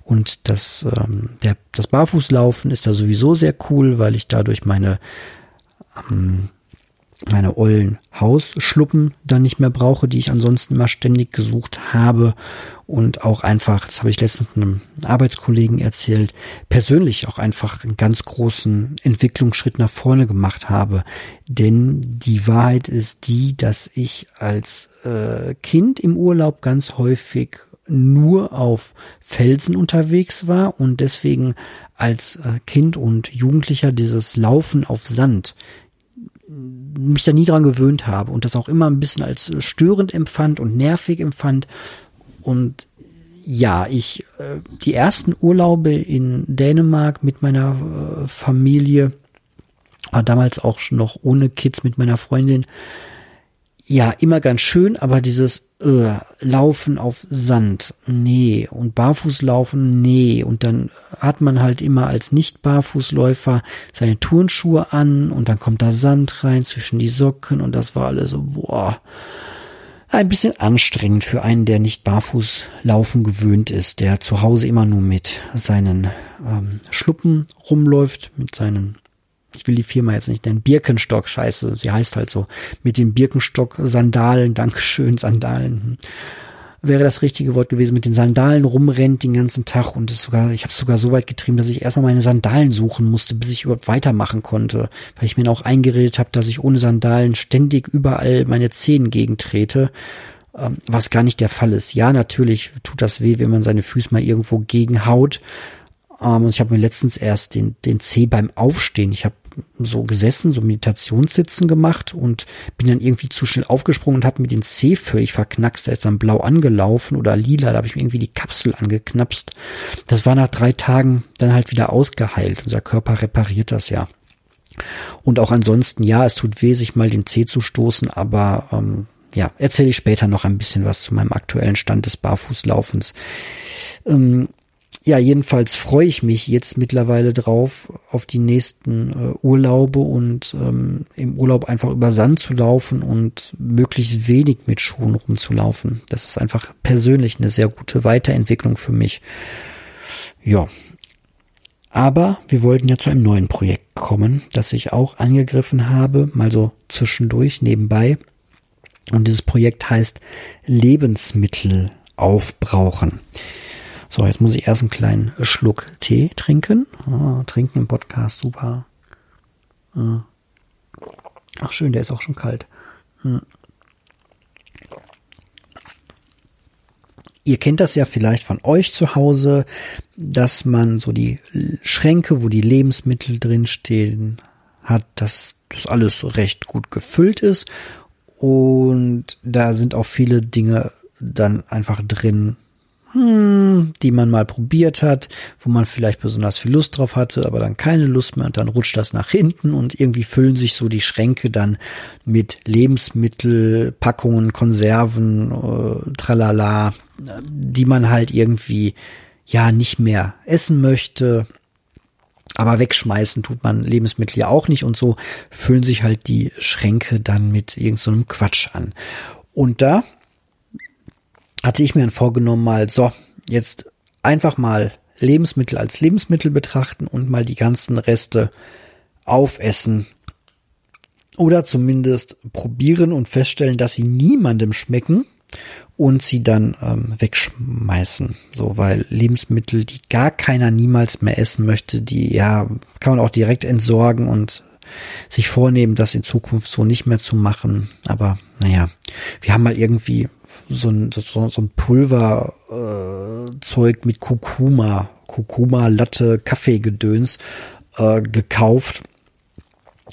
Und das, ähm, der, das Barfußlaufen ist da sowieso sehr cool, weil ich dadurch meine ähm, meine ollen Hausschluppen dann nicht mehr brauche, die ich ansonsten immer ständig gesucht habe und auch einfach, das habe ich letztens einem Arbeitskollegen erzählt, persönlich auch einfach einen ganz großen Entwicklungsschritt nach vorne gemacht habe. Denn die Wahrheit ist die, dass ich als äh, Kind im Urlaub ganz häufig nur auf Felsen unterwegs war und deswegen als äh, Kind und Jugendlicher dieses Laufen auf Sand mich da nie dran gewöhnt habe und das auch immer ein bisschen als störend empfand und nervig empfand. Und ja, ich, äh, die ersten Urlaube in Dänemark mit meiner äh, Familie, damals auch noch ohne Kids mit meiner Freundin, ja, immer ganz schön, aber dieses äh, Laufen auf Sand, nee, und Barfußlaufen, nee, und dann hat man halt immer als Nicht-Barfußläufer seine Turnschuhe an und dann kommt da Sand rein zwischen die Socken und das war alles so, boah, ein bisschen anstrengend für einen, der nicht barfuß laufen gewöhnt ist, der zu Hause immer nur mit seinen ähm, Schluppen rumläuft, mit seinen ich will die Firma jetzt nicht nennen, Birkenstock, scheiße, sie heißt halt so, mit den Birkenstock-Sandalen, Dankeschön, Sandalen. Wäre das richtige Wort gewesen, mit den Sandalen rumrennt den ganzen Tag und es sogar, ich habe es sogar so weit getrieben, dass ich erstmal meine Sandalen suchen musste, bis ich überhaupt weitermachen konnte, weil ich mir auch eingeredet habe, dass ich ohne Sandalen ständig überall meine Zehen gegentrete ähm, was gar nicht der Fall ist. Ja, natürlich tut das weh, wenn man seine Füße mal irgendwo gegenhaut. Ähm, und ich habe mir letztens erst den, den Zeh beim Aufstehen, ich habe so gesessen, so Meditationssitzen gemacht und bin dann irgendwie zu schnell aufgesprungen und habe mir den C völlig verknackst. Der ist dann blau angelaufen oder lila, da habe ich mir irgendwie die Kapsel angeknapst. Das war nach drei Tagen dann halt wieder ausgeheilt. Unser Körper repariert das ja. Und auch ansonsten, ja, es tut weh, sich mal den C zu stoßen, aber ähm, ja, erzähle ich später noch ein bisschen was zu meinem aktuellen Stand des Barfußlaufens. Ähm, ja, jedenfalls freue ich mich jetzt mittlerweile drauf, auf die nächsten äh, Urlaube und ähm, im Urlaub einfach über Sand zu laufen und möglichst wenig mit Schuhen rumzulaufen. Das ist einfach persönlich eine sehr gute Weiterentwicklung für mich. Ja. Aber wir wollten ja zu einem neuen Projekt kommen, das ich auch angegriffen habe, mal so zwischendurch nebenbei. Und dieses Projekt heißt Lebensmittel aufbrauchen. So, jetzt muss ich erst einen kleinen Schluck Tee trinken. Oh, trinken im Podcast, super. Ah. Ach schön, der ist auch schon kalt. Hm. Ihr kennt das ja vielleicht von euch zu Hause, dass man so die Schränke, wo die Lebensmittel drinstehen, hat, dass das alles recht gut gefüllt ist. Und da sind auch viele Dinge dann einfach drin, hm, die man mal probiert hat, wo man vielleicht besonders viel Lust drauf hatte, aber dann keine Lust mehr und dann rutscht das nach hinten und irgendwie füllen sich so die Schränke dann mit Lebensmittel, Packungen, Konserven, äh, tralala, die man halt irgendwie ja nicht mehr essen möchte. Aber wegschmeißen tut man Lebensmittel ja auch nicht und so füllen sich halt die Schränke dann mit irgendeinem so Quatsch an. Und da hatte ich mir vorgenommen, mal so, jetzt einfach mal Lebensmittel als Lebensmittel betrachten und mal die ganzen Reste aufessen. Oder zumindest probieren und feststellen, dass sie niemandem schmecken und sie dann ähm, wegschmeißen. So, weil Lebensmittel, die gar keiner niemals mehr essen möchte, die ja, kann man auch direkt entsorgen und sich vornehmen, das in Zukunft so nicht mehr zu machen. Aber naja, wir haben mal irgendwie so ein, so, so ein Pulverzeug äh, mit Kurkuma, Kurkuma, Latte, Kaffeegedöns äh, gekauft.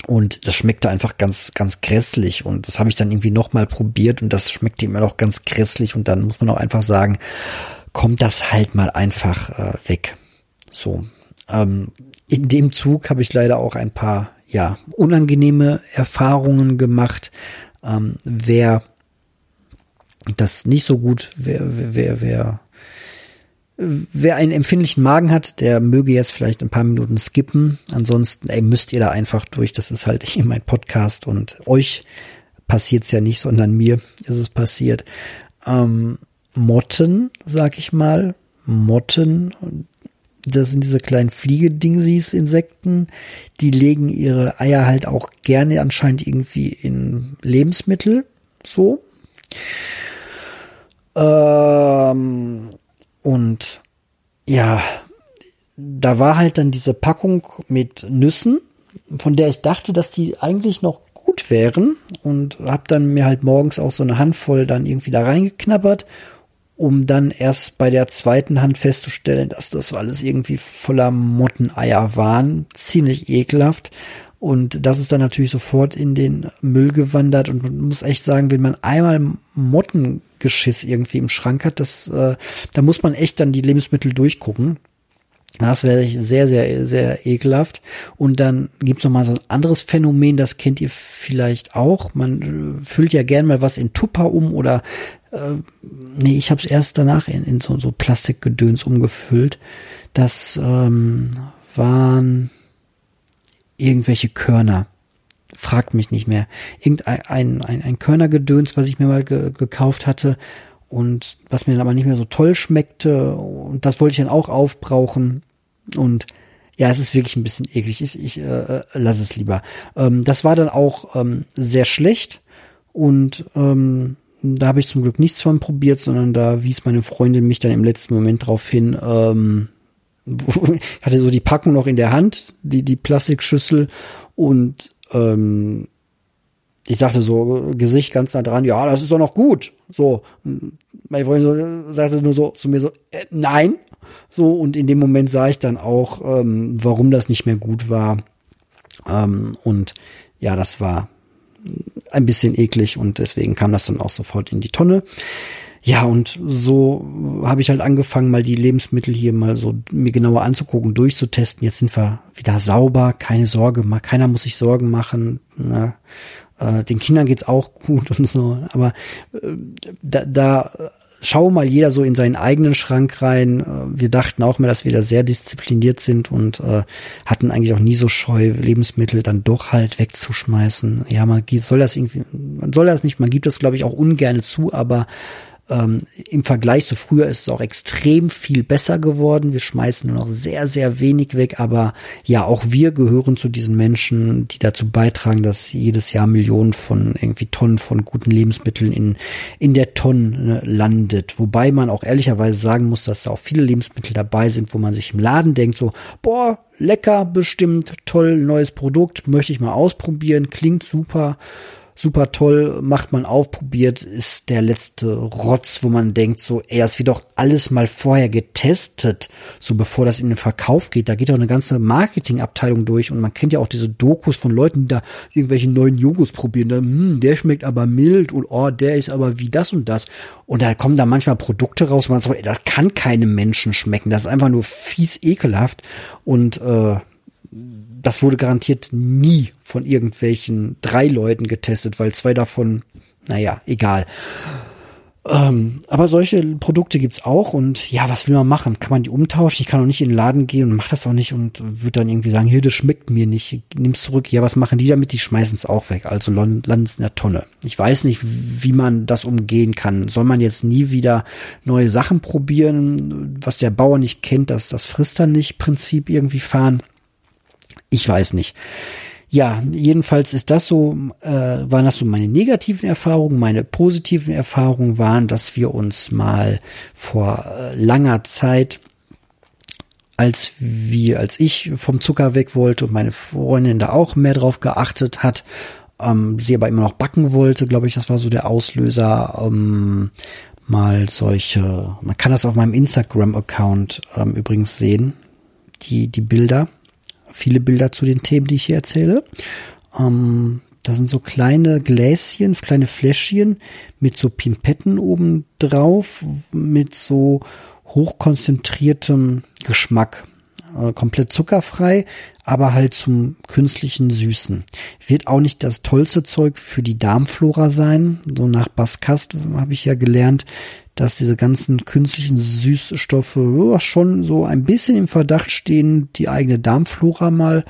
Und das schmeckte einfach ganz, ganz grässlich. Und das habe ich dann irgendwie nochmal probiert und das schmeckte immer noch ganz grässlich. Und dann muss man auch einfach sagen, kommt das halt mal einfach äh, weg. So. Ähm, in dem Zug habe ich leider auch ein paar ja, unangenehme Erfahrungen gemacht. Ähm, wer das nicht so gut, wer, wer, wer, wer einen empfindlichen Magen hat, der möge jetzt vielleicht ein paar Minuten skippen. Ansonsten, ey, müsst ihr da einfach durch. Das ist halt hier mein Podcast und euch passiert's ja nicht, sondern mir ist es passiert. Ähm, Motten, sag ich mal. Motten, das sind diese kleinen Fliegedingsies, Insekten, die legen ihre Eier halt auch gerne anscheinend irgendwie in Lebensmittel, so. Ähm, und ja, da war halt dann diese Packung mit Nüssen, von der ich dachte, dass die eigentlich noch gut wären und habe dann mir halt morgens auch so eine Handvoll dann irgendwie da reingeknabbert, um dann erst bei der zweiten Hand festzustellen, dass das alles irgendwie voller Motteneier waren, ziemlich ekelhaft und das ist dann natürlich sofort in den Müll gewandert und man muss echt sagen, wenn man einmal Mottengeschiss irgendwie im Schrank hat, das, äh, da muss man echt dann die Lebensmittel durchgucken. Das wäre sehr, sehr, sehr ekelhaft. Und dann gibt's noch mal so ein anderes Phänomen, das kennt ihr vielleicht auch. Man äh, füllt ja gern mal was in Tupper um oder äh, nee, ich habe es erst danach in, in so, so Plastikgedöns umgefüllt. Das ähm, waren irgendwelche Körner. Fragt mich nicht mehr. Irgendein ein, ein, ein Körnergedöns, was ich mir mal ge gekauft hatte und was mir dann aber nicht mehr so toll schmeckte. Und das wollte ich dann auch aufbrauchen. Und ja, es ist wirklich ein bisschen eklig. Ich, ich äh, äh lasse es lieber. Ähm, das war dann auch ähm, sehr schlecht und ähm, da habe ich zum Glück nichts von probiert, sondern da wies meine Freundin mich dann im letzten Moment drauf hin, ähm, hatte so die Packung noch in der Hand, die, die Plastikschüssel und ähm, ich dachte so, Gesicht ganz nah dran, ja, das ist doch noch gut. So, meine Freundin so, sagte nur so zu mir so, äh, nein. So, und in dem Moment sah ich dann auch, ähm, warum das nicht mehr gut war. Ähm, und ja, das war ein bisschen eklig und deswegen kam das dann auch sofort in die Tonne. Ja, und so habe ich halt angefangen, mal die Lebensmittel hier mal so mir genauer anzugucken, durchzutesten. Jetzt sind wir wieder sauber, keine Sorge, keiner muss sich Sorgen machen. Ne? Äh, den Kindern geht's auch gut und so. Aber äh, da, da schau mal jeder so in seinen eigenen Schrank rein. Äh, wir dachten auch mal, dass wir da sehr diszipliniert sind und äh, hatten eigentlich auch nie so scheu, Lebensmittel dann doch halt wegzuschmeißen. Ja, man soll das irgendwie, man soll das nicht, man gibt das glaube ich auch ungerne zu, aber ähm, Im Vergleich zu früher ist es auch extrem viel besser geworden. Wir schmeißen nur noch sehr, sehr wenig weg, aber ja, auch wir gehören zu diesen Menschen, die dazu beitragen, dass jedes Jahr Millionen von irgendwie Tonnen von guten Lebensmitteln in, in der Tonne landet. Wobei man auch ehrlicherweise sagen muss, dass da auch viele Lebensmittel dabei sind, wo man sich im Laden denkt, so, boah, lecker, bestimmt, toll, neues Produkt, möchte ich mal ausprobieren, klingt super super toll, macht man auf, probiert, ist der letzte Rotz, wo man denkt, so, ey, das wird doch alles mal vorher getestet, so bevor das in den Verkauf geht. Da geht auch eine ganze Marketingabteilung durch und man kennt ja auch diese Dokus von Leuten, die da irgendwelche neuen Joghurts probieren. Da, hm, der schmeckt aber mild und oh, der ist aber wie das und das. Und da kommen da manchmal Produkte raus, wo man so, ey, das kann keinem Menschen schmecken. Das ist einfach nur fies ekelhaft und äh, das wurde garantiert nie von irgendwelchen drei Leuten getestet, weil zwei davon, naja, egal. Ähm, aber solche Produkte gibt's auch und ja, was will man machen? Kann man die umtauschen? Ich kann auch nicht in den Laden gehen und mach das auch nicht und würde dann irgendwie sagen, hier, das schmeckt mir nicht, nimm's zurück. Ja, was machen die damit? Die schmeißen es auch weg, also landen es in der Tonne. Ich weiß nicht, wie man das umgehen kann. Soll man jetzt nie wieder neue Sachen probieren? Was der Bauer nicht kennt, das, das frisst dann nicht Prinzip irgendwie fahren. Ich weiß nicht. Ja, jedenfalls ist das so, äh, waren das so meine negativen Erfahrungen. Meine positiven Erfahrungen waren, dass wir uns mal vor äh, langer Zeit, als wir, als ich vom Zucker weg wollte und meine Freundin da auch mehr drauf geachtet hat, ähm, sie aber immer noch backen wollte, glaube ich, das war so der Auslöser, ähm, mal solche, man kann das auf meinem Instagram-Account ähm, übrigens sehen, die, die Bilder viele Bilder zu den Themen, die ich hier erzähle. Ähm, da sind so kleine Gläschen, kleine Fläschchen mit so Pimpetten oben drauf, mit so hochkonzentriertem Geschmack. Äh, komplett zuckerfrei, aber halt zum künstlichen Süßen. Wird auch nicht das tollste Zeug für die Darmflora sein. So nach Baskast habe ich ja gelernt, dass diese ganzen künstlichen Süßstoffe oh, schon so ein bisschen im Verdacht stehen, die eigene Darmflora mal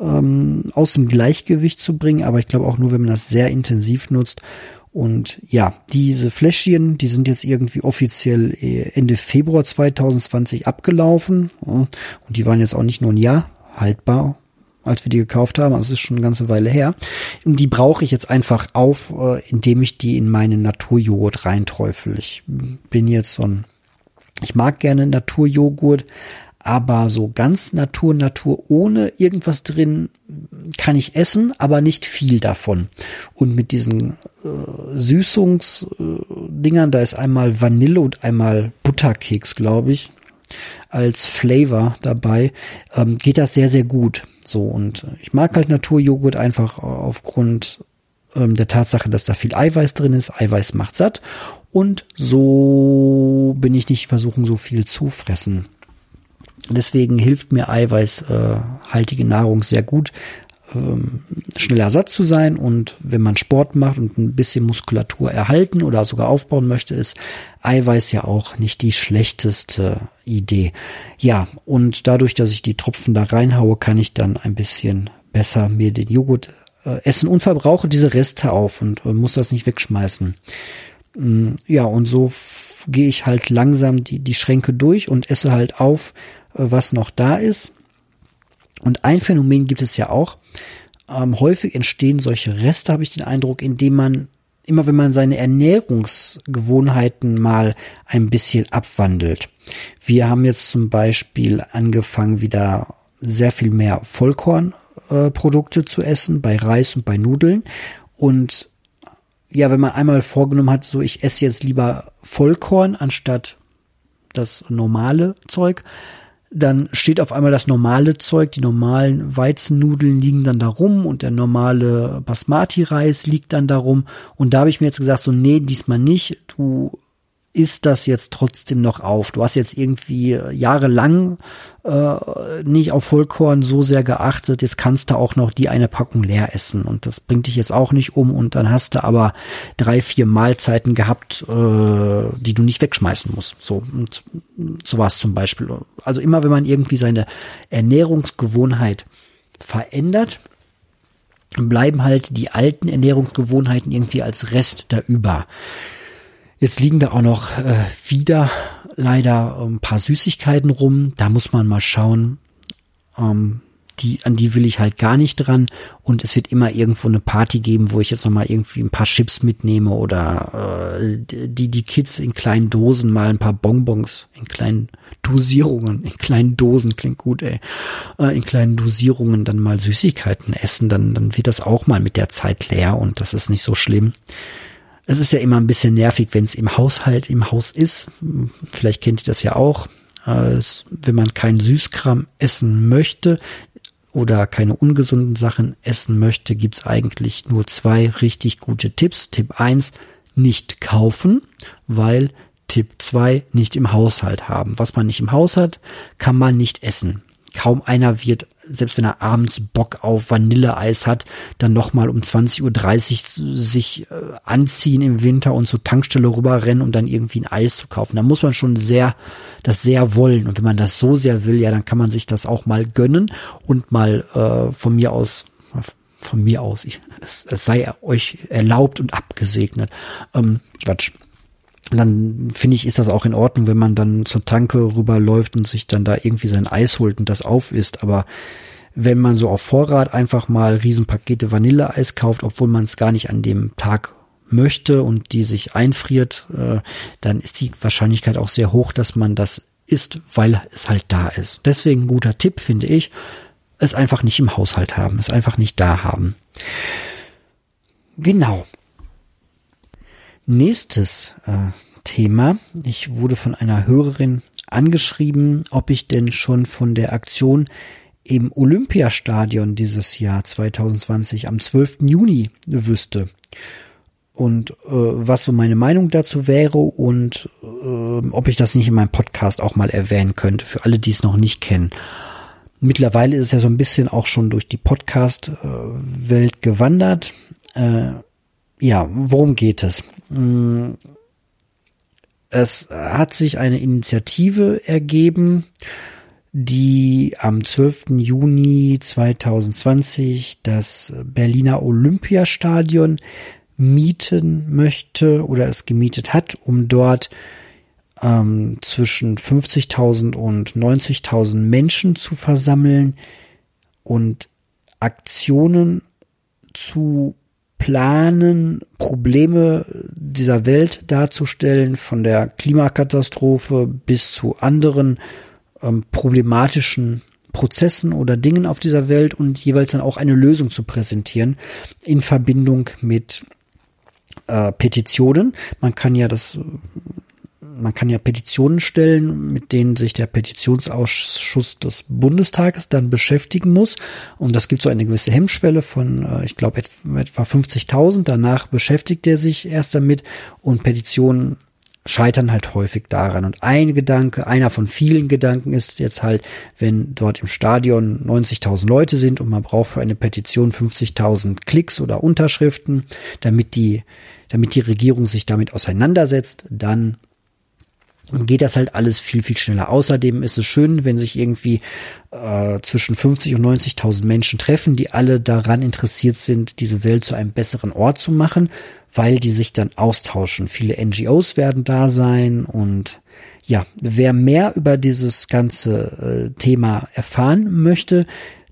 ähm, aus dem Gleichgewicht zu bringen. Aber ich glaube auch nur, wenn man das sehr intensiv nutzt. Und ja, diese Fläschchen, die sind jetzt irgendwie offiziell äh, Ende Februar 2020 abgelaufen. Und die waren jetzt auch nicht nur ein Jahr haltbar, als wir die gekauft haben. Also es ist schon eine ganze Weile her. Und die brauche ich jetzt einfach auf, äh, indem ich die in meinen Naturjoghurt reinträufel. Ich bin jetzt so ein, ich mag gerne Naturjoghurt, aber so ganz Natur, Natur ohne irgendwas drin kann ich essen, aber nicht viel davon. Und mit diesen äh, Süßungsdingern, äh, da ist einmal Vanille und einmal Butterkeks, glaube ich, als Flavor dabei, ähm, geht das sehr, sehr gut. So, und ich mag halt Naturjoghurt einfach aufgrund ähm, der Tatsache, dass da viel Eiweiß drin ist. Eiweiß macht satt. Und so bin ich nicht versuchen, so viel zu fressen. Deswegen hilft mir eiweißhaltige Nahrung sehr gut, ähm, schneller satt zu sein und wenn man Sport macht und ein bisschen Muskulatur erhalten oder sogar aufbauen möchte, ist Eiweiß ja auch nicht die schlechteste Idee. Ja, und dadurch, dass ich die Tropfen da reinhaue, kann ich dann ein bisschen besser mir den Joghurt äh, essen und verbrauche diese Reste auf und äh, muss das nicht wegschmeißen. Mm, ja, und so gehe ich halt langsam die, die Schränke durch und esse halt auf, was noch da ist. Und ein Phänomen gibt es ja auch. Ähm, häufig entstehen solche Reste, habe ich den Eindruck, indem man immer wenn man seine Ernährungsgewohnheiten mal ein bisschen abwandelt. Wir haben jetzt zum Beispiel angefangen, wieder sehr viel mehr Vollkornprodukte äh, zu essen, bei Reis und bei Nudeln. Und ja, wenn man einmal vorgenommen hat, so ich esse jetzt lieber Vollkorn anstatt das normale Zeug, dann steht auf einmal das normale Zeug, die normalen Weizennudeln liegen dann da rum und der normale Basmati-Reis liegt dann da rum. Und da habe ich mir jetzt gesagt, so, nee, diesmal nicht. Du ist das jetzt trotzdem noch auf? Du hast jetzt irgendwie jahrelang äh, nicht auf Vollkorn so sehr geachtet, jetzt kannst du auch noch die eine Packung leer essen und das bringt dich jetzt auch nicht um und dann hast du aber drei, vier Mahlzeiten gehabt, äh, die du nicht wegschmeißen musst. So und so war es zum Beispiel. Also immer wenn man irgendwie seine Ernährungsgewohnheit verändert, bleiben halt die alten Ernährungsgewohnheiten irgendwie als Rest da über. Jetzt liegen da auch noch äh, wieder leider ein paar Süßigkeiten rum. Da muss man mal schauen. Ähm, die, an die will ich halt gar nicht dran. Und es wird immer irgendwo eine Party geben, wo ich jetzt nochmal irgendwie ein paar Chips mitnehme oder äh, die, die Kids in kleinen Dosen mal ein paar Bonbons in kleinen Dosierungen, in kleinen Dosen, klingt gut, ey, äh, in kleinen Dosierungen dann mal Süßigkeiten essen, dann, dann wird das auch mal mit der Zeit leer und das ist nicht so schlimm. Es ist ja immer ein bisschen nervig, wenn es im Haushalt im Haus ist. Vielleicht kennt ihr das ja auch. wenn man keinen Süßkram essen möchte oder keine ungesunden Sachen essen möchte, gibt's eigentlich nur zwei richtig gute Tipps. Tipp eins: nicht kaufen, weil Tipp zwei: nicht im Haushalt haben. Was man nicht im Haus hat, kann man nicht essen. Kaum einer wird selbst wenn er abends Bock auf Vanilleeis hat, dann nochmal um 20.30 Uhr sich äh, anziehen im Winter und zur Tankstelle rüberrennen, um dann irgendwie ein Eis zu kaufen. Da muss man schon sehr, das sehr wollen. Und wenn man das so sehr will, ja, dann kann man sich das auch mal gönnen und mal äh, von mir aus von mir aus, ich, es, es sei euch erlaubt und abgesegnet. Ähm, Quatsch dann finde ich, ist das auch in Ordnung, wenn man dann zur Tanke rüberläuft und sich dann da irgendwie sein Eis holt und das auf isst. Aber wenn man so auf Vorrat einfach mal Riesenpakete Vanilleeis kauft, obwohl man es gar nicht an dem Tag möchte und die sich einfriert, äh, dann ist die Wahrscheinlichkeit auch sehr hoch, dass man das isst, weil es halt da ist. Deswegen guter Tipp, finde ich, es einfach nicht im Haushalt haben, es einfach nicht da haben. Genau. Nächstes äh, Thema. Ich wurde von einer Hörerin angeschrieben, ob ich denn schon von der Aktion im Olympiastadion dieses Jahr 2020 am 12. Juni wüsste. Und äh, was so meine Meinung dazu wäre und äh, ob ich das nicht in meinem Podcast auch mal erwähnen könnte, für alle, die es noch nicht kennen. Mittlerweile ist es ja so ein bisschen auch schon durch die Podcast-Welt gewandert. Äh, ja, worum geht es? Mm, es hat sich eine Initiative ergeben, die am 12. Juni 2020 das Berliner Olympiastadion mieten möchte oder es gemietet hat, um dort ähm, zwischen 50.000 und 90.000 Menschen zu versammeln und Aktionen zu planen, Probleme dieser Welt darzustellen, von der Klimakatastrophe bis zu anderen ähm, problematischen Prozessen oder Dingen auf dieser Welt und jeweils dann auch eine Lösung zu präsentieren in Verbindung mit äh, Petitionen. Man kann ja das man kann ja Petitionen stellen, mit denen sich der Petitionsausschuss des Bundestages dann beschäftigen muss. Und das gibt so eine gewisse Hemmschwelle von, äh, ich glaube, etwa 50.000. Danach beschäftigt er sich erst damit und Petitionen scheitern halt häufig daran. Und ein Gedanke, einer von vielen Gedanken ist jetzt halt, wenn dort im Stadion 90.000 Leute sind und man braucht für eine Petition 50.000 Klicks oder Unterschriften, damit die, damit die Regierung sich damit auseinandersetzt, dann geht das halt alles viel, viel schneller. Außerdem ist es schön, wenn sich irgendwie äh, zwischen 50 und 90.000 Menschen treffen, die alle daran interessiert sind, diese Welt zu einem besseren Ort zu machen, weil die sich dann austauschen. Viele NGOs werden da sein und ja, wer mehr über dieses ganze äh, Thema erfahren möchte,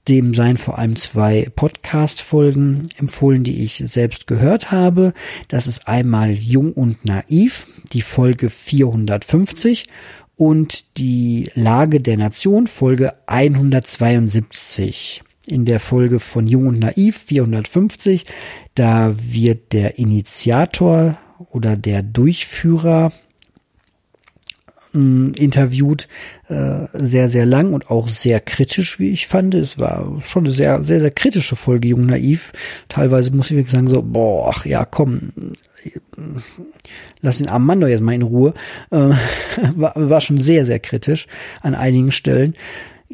dem seien vor allem zwei Podcast-Folgen empfohlen, die ich selbst gehört habe. Das ist einmal Jung und Naiv, die Folge 450 und die Lage der Nation, Folge 172. In der Folge von Jung und Naiv 450, da wird der Initiator oder der Durchführer interviewt, äh, sehr, sehr lang und auch sehr kritisch, wie ich fand. Es war schon eine sehr, sehr, sehr kritische Folge, Jung Naiv. Teilweise muss ich wirklich sagen, so, boah, ach ja, komm, lass den armen Mann doch jetzt mal in Ruhe. Äh, war, war schon sehr, sehr kritisch an einigen Stellen.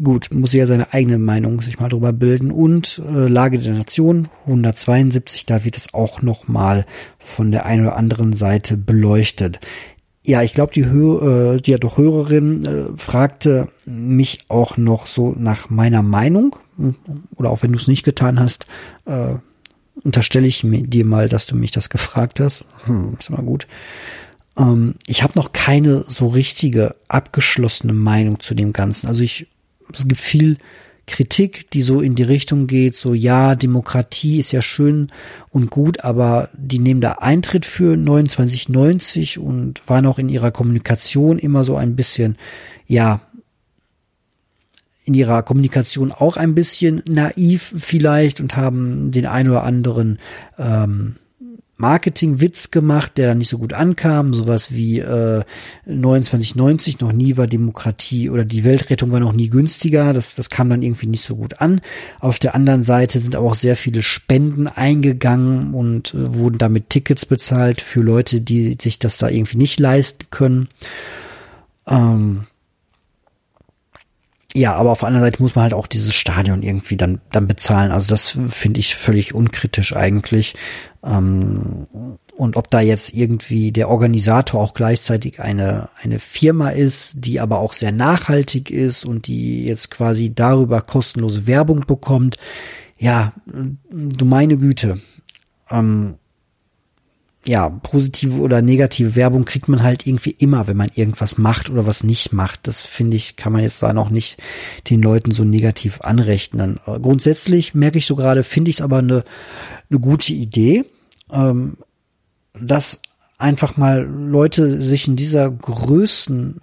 Gut, muss ja seine eigene Meinung sich mal drüber bilden. Und äh, Lage der Nation 172, da wird es auch noch mal von der einen oder anderen Seite beleuchtet. Ja, ich glaube, die, äh, die ja doch Hörerin äh, fragte mich auch noch so nach meiner Meinung. Oder auch wenn du es nicht getan hast, äh, unterstelle ich dir mal, dass du mich das gefragt hast. Hm, ist immer gut. Ähm, ich habe noch keine so richtige abgeschlossene Meinung zu dem Ganzen. Also ich, es gibt viel Kritik, die so in die Richtung geht, so ja, Demokratie ist ja schön und gut, aber die nehmen da Eintritt für 2990 und waren auch in ihrer Kommunikation immer so ein bisschen, ja, in ihrer Kommunikation auch ein bisschen naiv vielleicht und haben den ein oder anderen ähm, Marketingwitz gemacht, der dann nicht so gut ankam. Sowas wie äh, 2990, noch nie war Demokratie oder die Weltrettung war noch nie günstiger. Das, das kam dann irgendwie nicht so gut an. Auf der anderen Seite sind aber auch sehr viele Spenden eingegangen und äh, wurden damit Tickets bezahlt für Leute, die sich das da irgendwie nicht leisten können. Ähm, ja, aber auf der anderen Seite muss man halt auch dieses Stadion irgendwie dann, dann bezahlen. Also das finde ich völlig unkritisch eigentlich. Ähm, und ob da jetzt irgendwie der Organisator auch gleichzeitig eine, eine Firma ist, die aber auch sehr nachhaltig ist und die jetzt quasi darüber kostenlose Werbung bekommt. Ja, du meine Güte. Ähm, ja, positive oder negative Werbung kriegt man halt irgendwie immer, wenn man irgendwas macht oder was nicht macht. Das finde ich, kann man jetzt da noch nicht den Leuten so negativ anrechnen. Äh, grundsätzlich merke ich so gerade, finde ich es aber eine, eine gute Idee, ähm, dass einfach mal Leute sich in dieser größten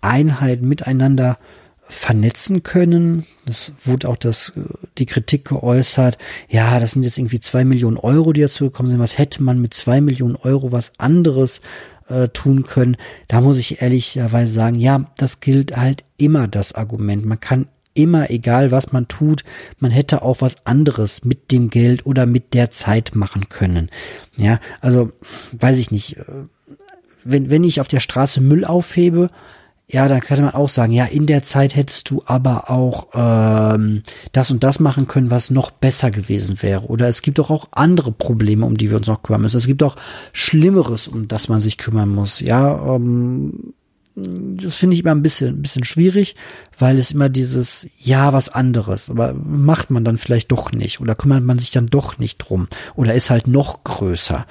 Einheit miteinander vernetzen können. Das wurde auch das, die Kritik geäußert. Ja, das sind jetzt irgendwie zwei Millionen Euro, die dazu gekommen sind. Was hätte man mit zwei Millionen Euro was anderes äh, tun können? Da muss ich ehrlicherweise sagen, ja, das gilt halt immer das Argument. Man kann immer, egal was man tut, man hätte auch was anderes mit dem Geld oder mit der Zeit machen können. Ja, also weiß ich nicht. Wenn, wenn ich auf der Straße Müll aufhebe, ja, dann könnte man auch sagen, ja, in der Zeit hättest du aber auch ähm, das und das machen können, was noch besser gewesen wäre. Oder es gibt doch auch andere Probleme, um die wir uns noch kümmern müssen. Es gibt auch Schlimmeres, um das man sich kümmern muss. Ja, ähm, das finde ich immer ein bisschen, ein bisschen schwierig, weil es immer dieses, ja, was anderes, aber macht man dann vielleicht doch nicht oder kümmert man sich dann doch nicht drum oder ist halt noch größer.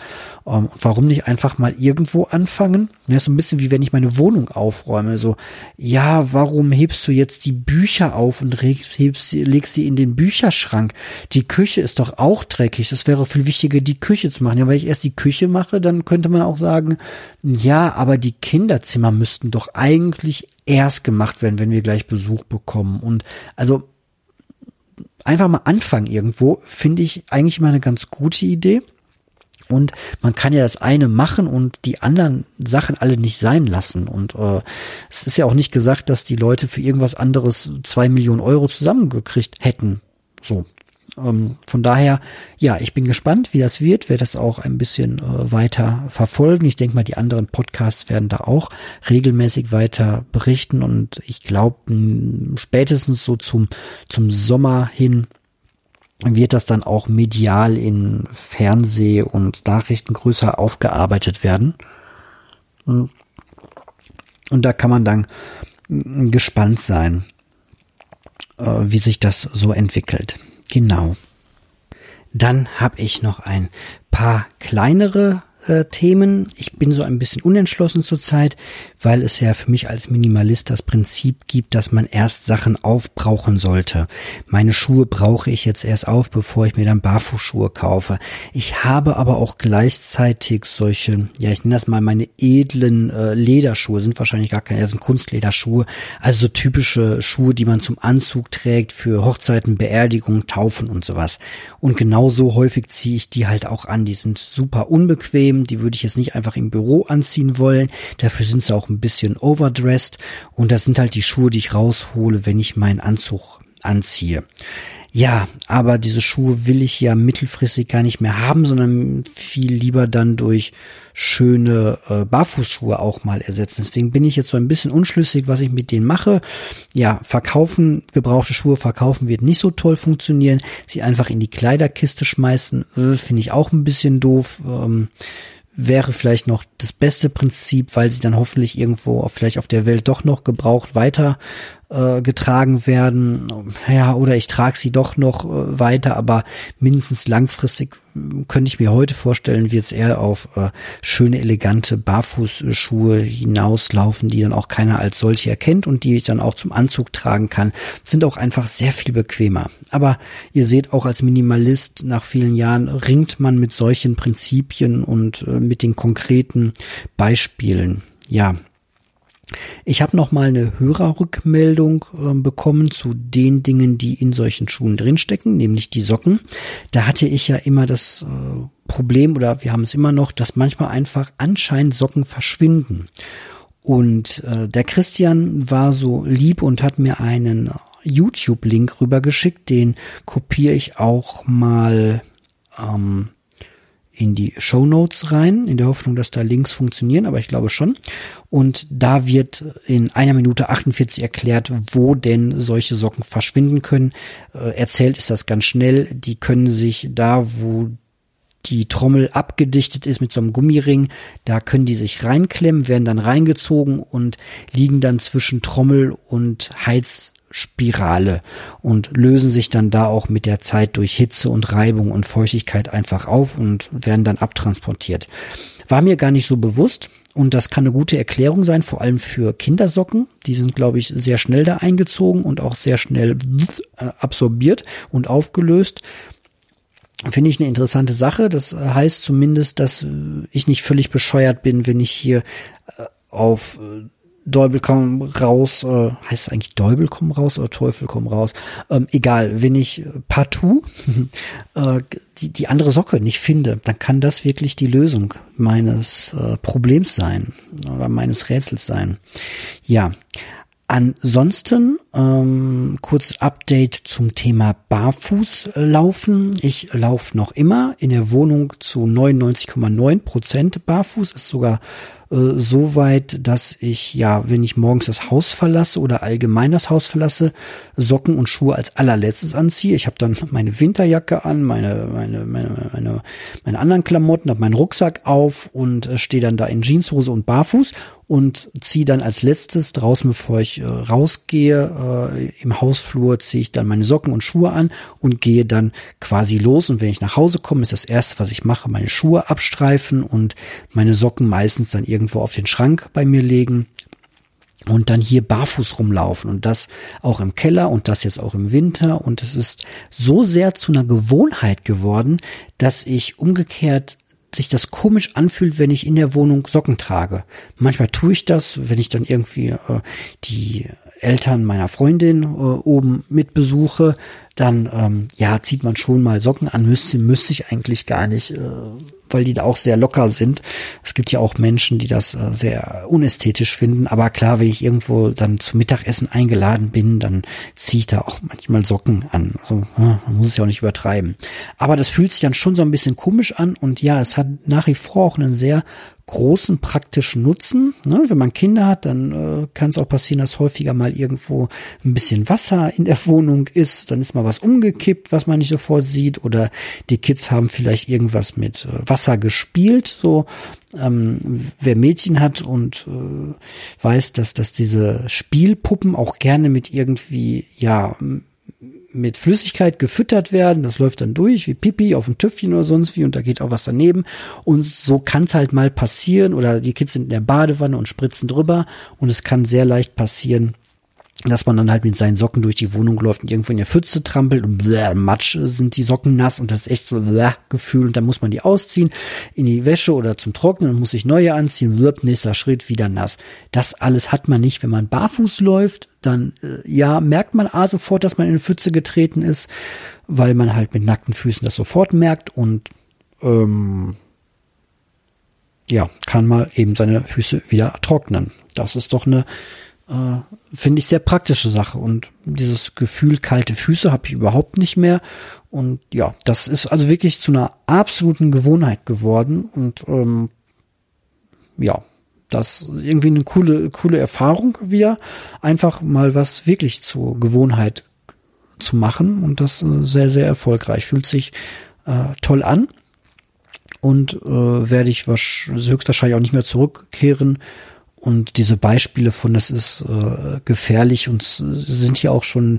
Ähm, warum nicht einfach mal irgendwo anfangen? Ja, so ein bisschen wie wenn ich meine Wohnung aufräume, so, ja, warum hebst du jetzt die Bücher auf und hebst, legst die in den Bücherschrank? Die Küche ist doch auch dreckig. Das wäre viel wichtiger, die Küche zu machen. Ja, weil ich erst die Küche mache, dann könnte man auch sagen, ja, aber die Kinderzimmer müssten doch eigentlich erst gemacht werden, wenn wir gleich Besuch bekommen. Und also einfach mal anfangen irgendwo, finde ich eigentlich mal eine ganz gute Idee. Und man kann ja das eine machen und die anderen Sachen alle nicht sein lassen. Und äh, es ist ja auch nicht gesagt, dass die Leute für irgendwas anderes zwei Millionen Euro zusammengekriegt hätten. So, ähm, von daher, ja, ich bin gespannt, wie das wird, werde das auch ein bisschen äh, weiter verfolgen. Ich denke mal, die anderen Podcasts werden da auch regelmäßig weiter berichten und ich glaube, spätestens so zum, zum Sommer hin wird das dann auch medial in Fernseh- und Nachrichten größer aufgearbeitet werden. Und da kann man dann gespannt sein, äh, wie sich das so entwickelt. Genau. Dann habe ich noch ein paar kleinere äh, Themen. Ich bin so ein bisschen unentschlossen zurzeit, weil es ja für mich als Minimalist das Prinzip gibt, dass man erst Sachen aufbrauchen sollte. Meine Schuhe brauche ich jetzt erst auf, bevor ich mir dann Barfußschuhe kaufe. Ich habe aber auch gleichzeitig solche, ja, ich nenne das mal meine edlen äh, Lederschuhe, sind wahrscheinlich gar keine, sind Kunstlederschuhe, also so typische Schuhe, die man zum Anzug trägt für Hochzeiten, Beerdigungen, Taufen und sowas. Und genauso häufig ziehe ich die halt auch an. Die sind super unbequem bequem, die würde ich jetzt nicht einfach im Büro anziehen wollen. Dafür sind sie auch ein bisschen overdressed und das sind halt die Schuhe, die ich raushole, wenn ich meinen Anzug anziehe. Ja, aber diese Schuhe will ich ja mittelfristig gar nicht mehr haben, sondern viel lieber dann durch schöne äh, Barfußschuhe auch mal ersetzen. Deswegen bin ich jetzt so ein bisschen unschlüssig, was ich mit denen mache. Ja, verkaufen, gebrauchte Schuhe verkaufen wird nicht so toll funktionieren. Sie einfach in die Kleiderkiste schmeißen, äh, finde ich auch ein bisschen doof. Ähm, wäre vielleicht noch das beste Prinzip, weil sie dann hoffentlich irgendwo vielleicht auf der Welt doch noch gebraucht weiter äh, getragen werden. Ja, oder ich trage sie doch noch äh, weiter, aber mindestens langfristig äh, könnte ich mir heute vorstellen, wird es eher auf äh, schöne, elegante Barfußschuhe hinauslaufen, die dann auch keiner als solche erkennt und die ich dann auch zum Anzug tragen kann. Sind auch einfach sehr viel bequemer. Aber ihr seht auch als Minimalist nach vielen Jahren ringt man mit solchen Prinzipien und äh, mit den konkreten Beispielen. Ja, ich habe noch mal eine Hörerrückmeldung äh, bekommen zu den Dingen, die in solchen Schuhen drinstecken, nämlich die Socken. Da hatte ich ja immer das äh, Problem oder wir haben es immer noch, dass manchmal einfach anscheinend Socken verschwinden. Und äh, der Christian war so lieb und hat mir einen YouTube-Link rübergeschickt. Den kopiere ich auch mal ähm, in die Show Notes rein, in der Hoffnung, dass da Links funktionieren, aber ich glaube schon. Und da wird in einer Minute 48 erklärt, wo denn solche Socken verschwinden können. Äh, erzählt ist das ganz schnell. Die können sich da, wo die Trommel abgedichtet ist mit so einem Gummiring, da können die sich reinklemmen, werden dann reingezogen und liegen dann zwischen Trommel und Heiz Spirale und lösen sich dann da auch mit der Zeit durch Hitze und Reibung und Feuchtigkeit einfach auf und werden dann abtransportiert. War mir gar nicht so bewusst und das kann eine gute Erklärung sein, vor allem für Kindersocken. Die sind, glaube ich, sehr schnell da eingezogen und auch sehr schnell äh, absorbiert und aufgelöst. Finde ich eine interessante Sache. Das heißt zumindest, dass ich nicht völlig bescheuert bin, wenn ich hier äh, auf äh, Däubel komm raus, äh, heißt es eigentlich Däubel komm raus oder Teufel komm raus? Ähm, egal, wenn ich partout äh, die, die andere Socke nicht finde, dann kann das wirklich die Lösung meines äh, Problems sein oder meines Rätsels sein. Ja, Ansonsten ähm, kurzes Update zum Thema Barfußlaufen. Ich laufe noch immer in der Wohnung zu 99,9 Prozent barfuß. Ist sogar äh, so weit, dass ich ja, wenn ich morgens das Haus verlasse oder allgemein das Haus verlasse, Socken und Schuhe als allerletztes anziehe. Ich habe dann meine Winterjacke an, meine meine meine meine, meine anderen Klamotten, habe meinen Rucksack auf und äh, stehe dann da in Jeanshose und barfuß und ziehe dann als letztes draußen, bevor ich äh, rausgehe, äh, im Hausflur ziehe ich dann meine Socken und Schuhe an und gehe dann quasi los. Und wenn ich nach Hause komme, ist das erste, was ich mache, meine Schuhe abstreifen und meine Socken meistens dann irgendwo auf den Schrank bei mir legen und dann hier barfuß rumlaufen und das auch im Keller und das jetzt auch im Winter und es ist so sehr zu einer Gewohnheit geworden, dass ich umgekehrt sich das komisch anfühlt, wenn ich in der Wohnung Socken trage. Manchmal tue ich das, wenn ich dann irgendwie äh, die Eltern meiner Freundin äh, oben mit besuche, dann ähm, ja zieht man schon mal Socken an. Müsste müsste ich eigentlich gar nicht, äh, weil die da auch sehr locker sind. Es gibt ja auch Menschen, die das äh, sehr unästhetisch finden. Aber klar, wenn ich irgendwo dann zum Mittagessen eingeladen bin, dann ziehe ich da auch manchmal Socken an. Also man muss es ja auch nicht übertreiben. Aber das fühlt sich dann schon so ein bisschen komisch an und ja, es hat nach wie vor auch einen sehr großen praktischen Nutzen. Ne? Wenn man Kinder hat, dann äh, kann es auch passieren, dass häufiger mal irgendwo ein bisschen Wasser in der Wohnung ist. Dann ist mal was umgekippt, was man nicht sofort sieht. Oder die Kids haben vielleicht irgendwas mit äh, Wasser gespielt. So, ähm, wer Mädchen hat und äh, weiß, dass, dass diese Spielpuppen auch gerne mit irgendwie, ja, mit Flüssigkeit gefüttert werden. Das läuft dann durch wie Pipi auf ein Töpfchen oder sonst wie und da geht auch was daneben. Und so kann es halt mal passieren oder die Kids sind in der Badewanne und spritzen drüber und es kann sehr leicht passieren, dass man dann halt mit seinen Socken durch die Wohnung läuft und irgendwo in der Pfütze trampelt und bläh, Matsch sind die Socken nass und das ist echt so bläh, Gefühl und dann muss man die ausziehen in die Wäsche oder zum Trocknen und muss sich neue anziehen, bläh, nächster Schritt wieder nass. Das alles hat man nicht, wenn man barfuß läuft, dann äh, ja, merkt man A sofort, dass man in eine Pfütze getreten ist, weil man halt mit nackten Füßen das sofort merkt und ähm, ja, kann mal eben seine Füße wieder trocknen. Das ist doch eine äh, finde ich sehr praktische Sache. Und dieses Gefühl kalte Füße habe ich überhaupt nicht mehr. Und ja, das ist also wirklich zu einer absoluten Gewohnheit geworden. Und ähm, ja, das irgendwie eine coole, coole Erfahrung wieder. Einfach mal was wirklich zur Gewohnheit zu machen. Und das äh, sehr, sehr erfolgreich. Fühlt sich äh, toll an. Und äh, werde ich höchstwahrscheinlich auch nicht mehr zurückkehren und diese Beispiele von, das ist äh, gefährlich und sind hier auch schon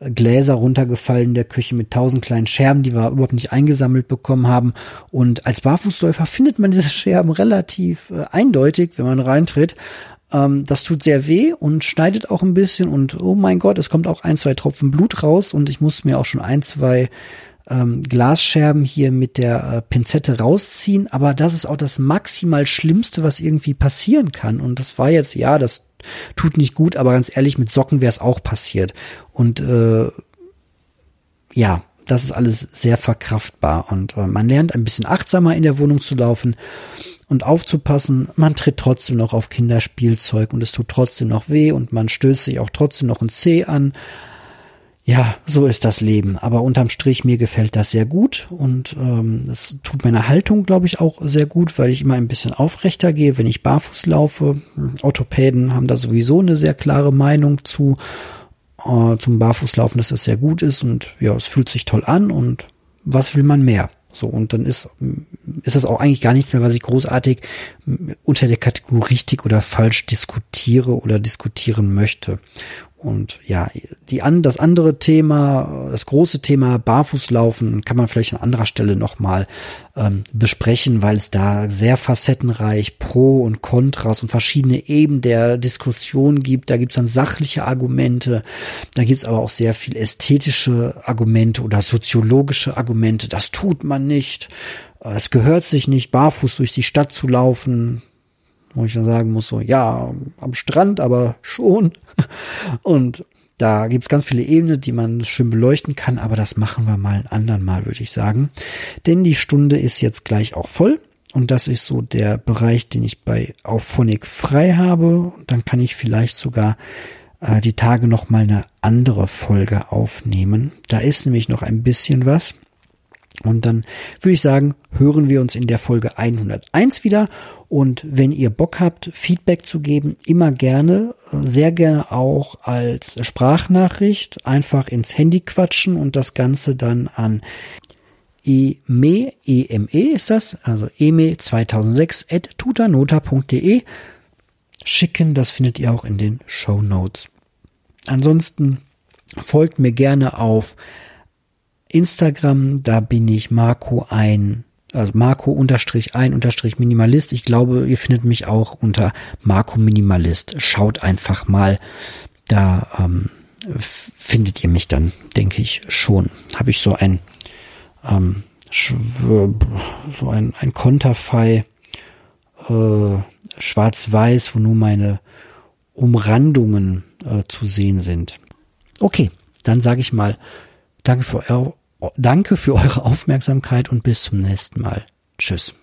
Gläser runtergefallen in der Küche mit tausend kleinen Scherben, die wir überhaupt nicht eingesammelt bekommen haben. Und als Barfußläufer findet man diese Scherben relativ äh, eindeutig, wenn man reintritt. Ähm, das tut sehr weh und schneidet auch ein bisschen und oh mein Gott, es kommt auch ein, zwei Tropfen Blut raus und ich muss mir auch schon ein, zwei ähm, Glasscherben hier mit der äh, Pinzette rausziehen, aber das ist auch das maximal Schlimmste, was irgendwie passieren kann. Und das war jetzt, ja, das tut nicht gut, aber ganz ehrlich, mit Socken wäre es auch passiert. Und äh, ja, das ist alles sehr verkraftbar und äh, man lernt ein bisschen achtsamer in der Wohnung zu laufen und aufzupassen. Man tritt trotzdem noch auf Kinderspielzeug und es tut trotzdem noch weh und man stößt sich auch trotzdem noch ein Zeh an ja, so ist das Leben. Aber unterm Strich, mir gefällt das sehr gut und ähm, es tut meiner Haltung, glaube ich, auch sehr gut, weil ich immer ein bisschen aufrechter gehe, wenn ich barfuß laufe. Orthopäden haben da sowieso eine sehr klare Meinung zu äh, zum Barfußlaufen, dass das sehr gut ist und ja, es fühlt sich toll an und was will man mehr? So, und dann ist, ist das auch eigentlich gar nichts mehr, was ich großartig unter der Kategorie richtig oder falsch diskutiere oder diskutieren möchte. Und ja, die an, das andere Thema, das große Thema Barfußlaufen kann man vielleicht an anderer Stelle nochmal ähm, besprechen, weil es da sehr facettenreich Pro und Kontras und verschiedene Ebenen der Diskussion gibt. Da gibt es dann sachliche Argumente, da gibt es aber auch sehr viel ästhetische Argumente oder soziologische Argumente. Das tut man nicht. Es gehört sich nicht, barfuß durch die Stadt zu laufen wo ich dann sagen muss, so, ja, am Strand, aber schon. Und da gibt's ganz viele Ebenen, die man schön beleuchten kann, aber das machen wir mal ein andern Mal, würde ich sagen. Denn die Stunde ist jetzt gleich auch voll. Und das ist so der Bereich, den ich bei Auphonic frei habe. Und dann kann ich vielleicht sogar äh, die Tage noch mal eine andere Folge aufnehmen. Da ist nämlich noch ein bisschen was. Und dann würde ich sagen, hören wir uns in der Folge 101 wieder. Und wenn ihr Bock habt, Feedback zu geben, immer gerne, sehr gerne auch als Sprachnachricht, einfach ins Handy quatschen und das Ganze dann an eme, eme ist das, also eme 2006 at tutanota.de schicken. Das findet ihr auch in den Show Notes. Ansonsten folgt mir gerne auf Instagram, da bin ich Marco ein, also Marco unterstrich ein unterstrich Minimalist. Ich glaube, ihr findet mich auch unter Marco Minimalist. Schaut einfach mal, da ähm, findet ihr mich dann, denke ich schon. Habe ich so ein ähm, so ein, ein Konterfei äh, schwarz-weiß, wo nur meine Umrandungen äh, zu sehen sind. Okay, dann sage ich mal, danke für, Danke für eure Aufmerksamkeit und bis zum nächsten Mal. Tschüss.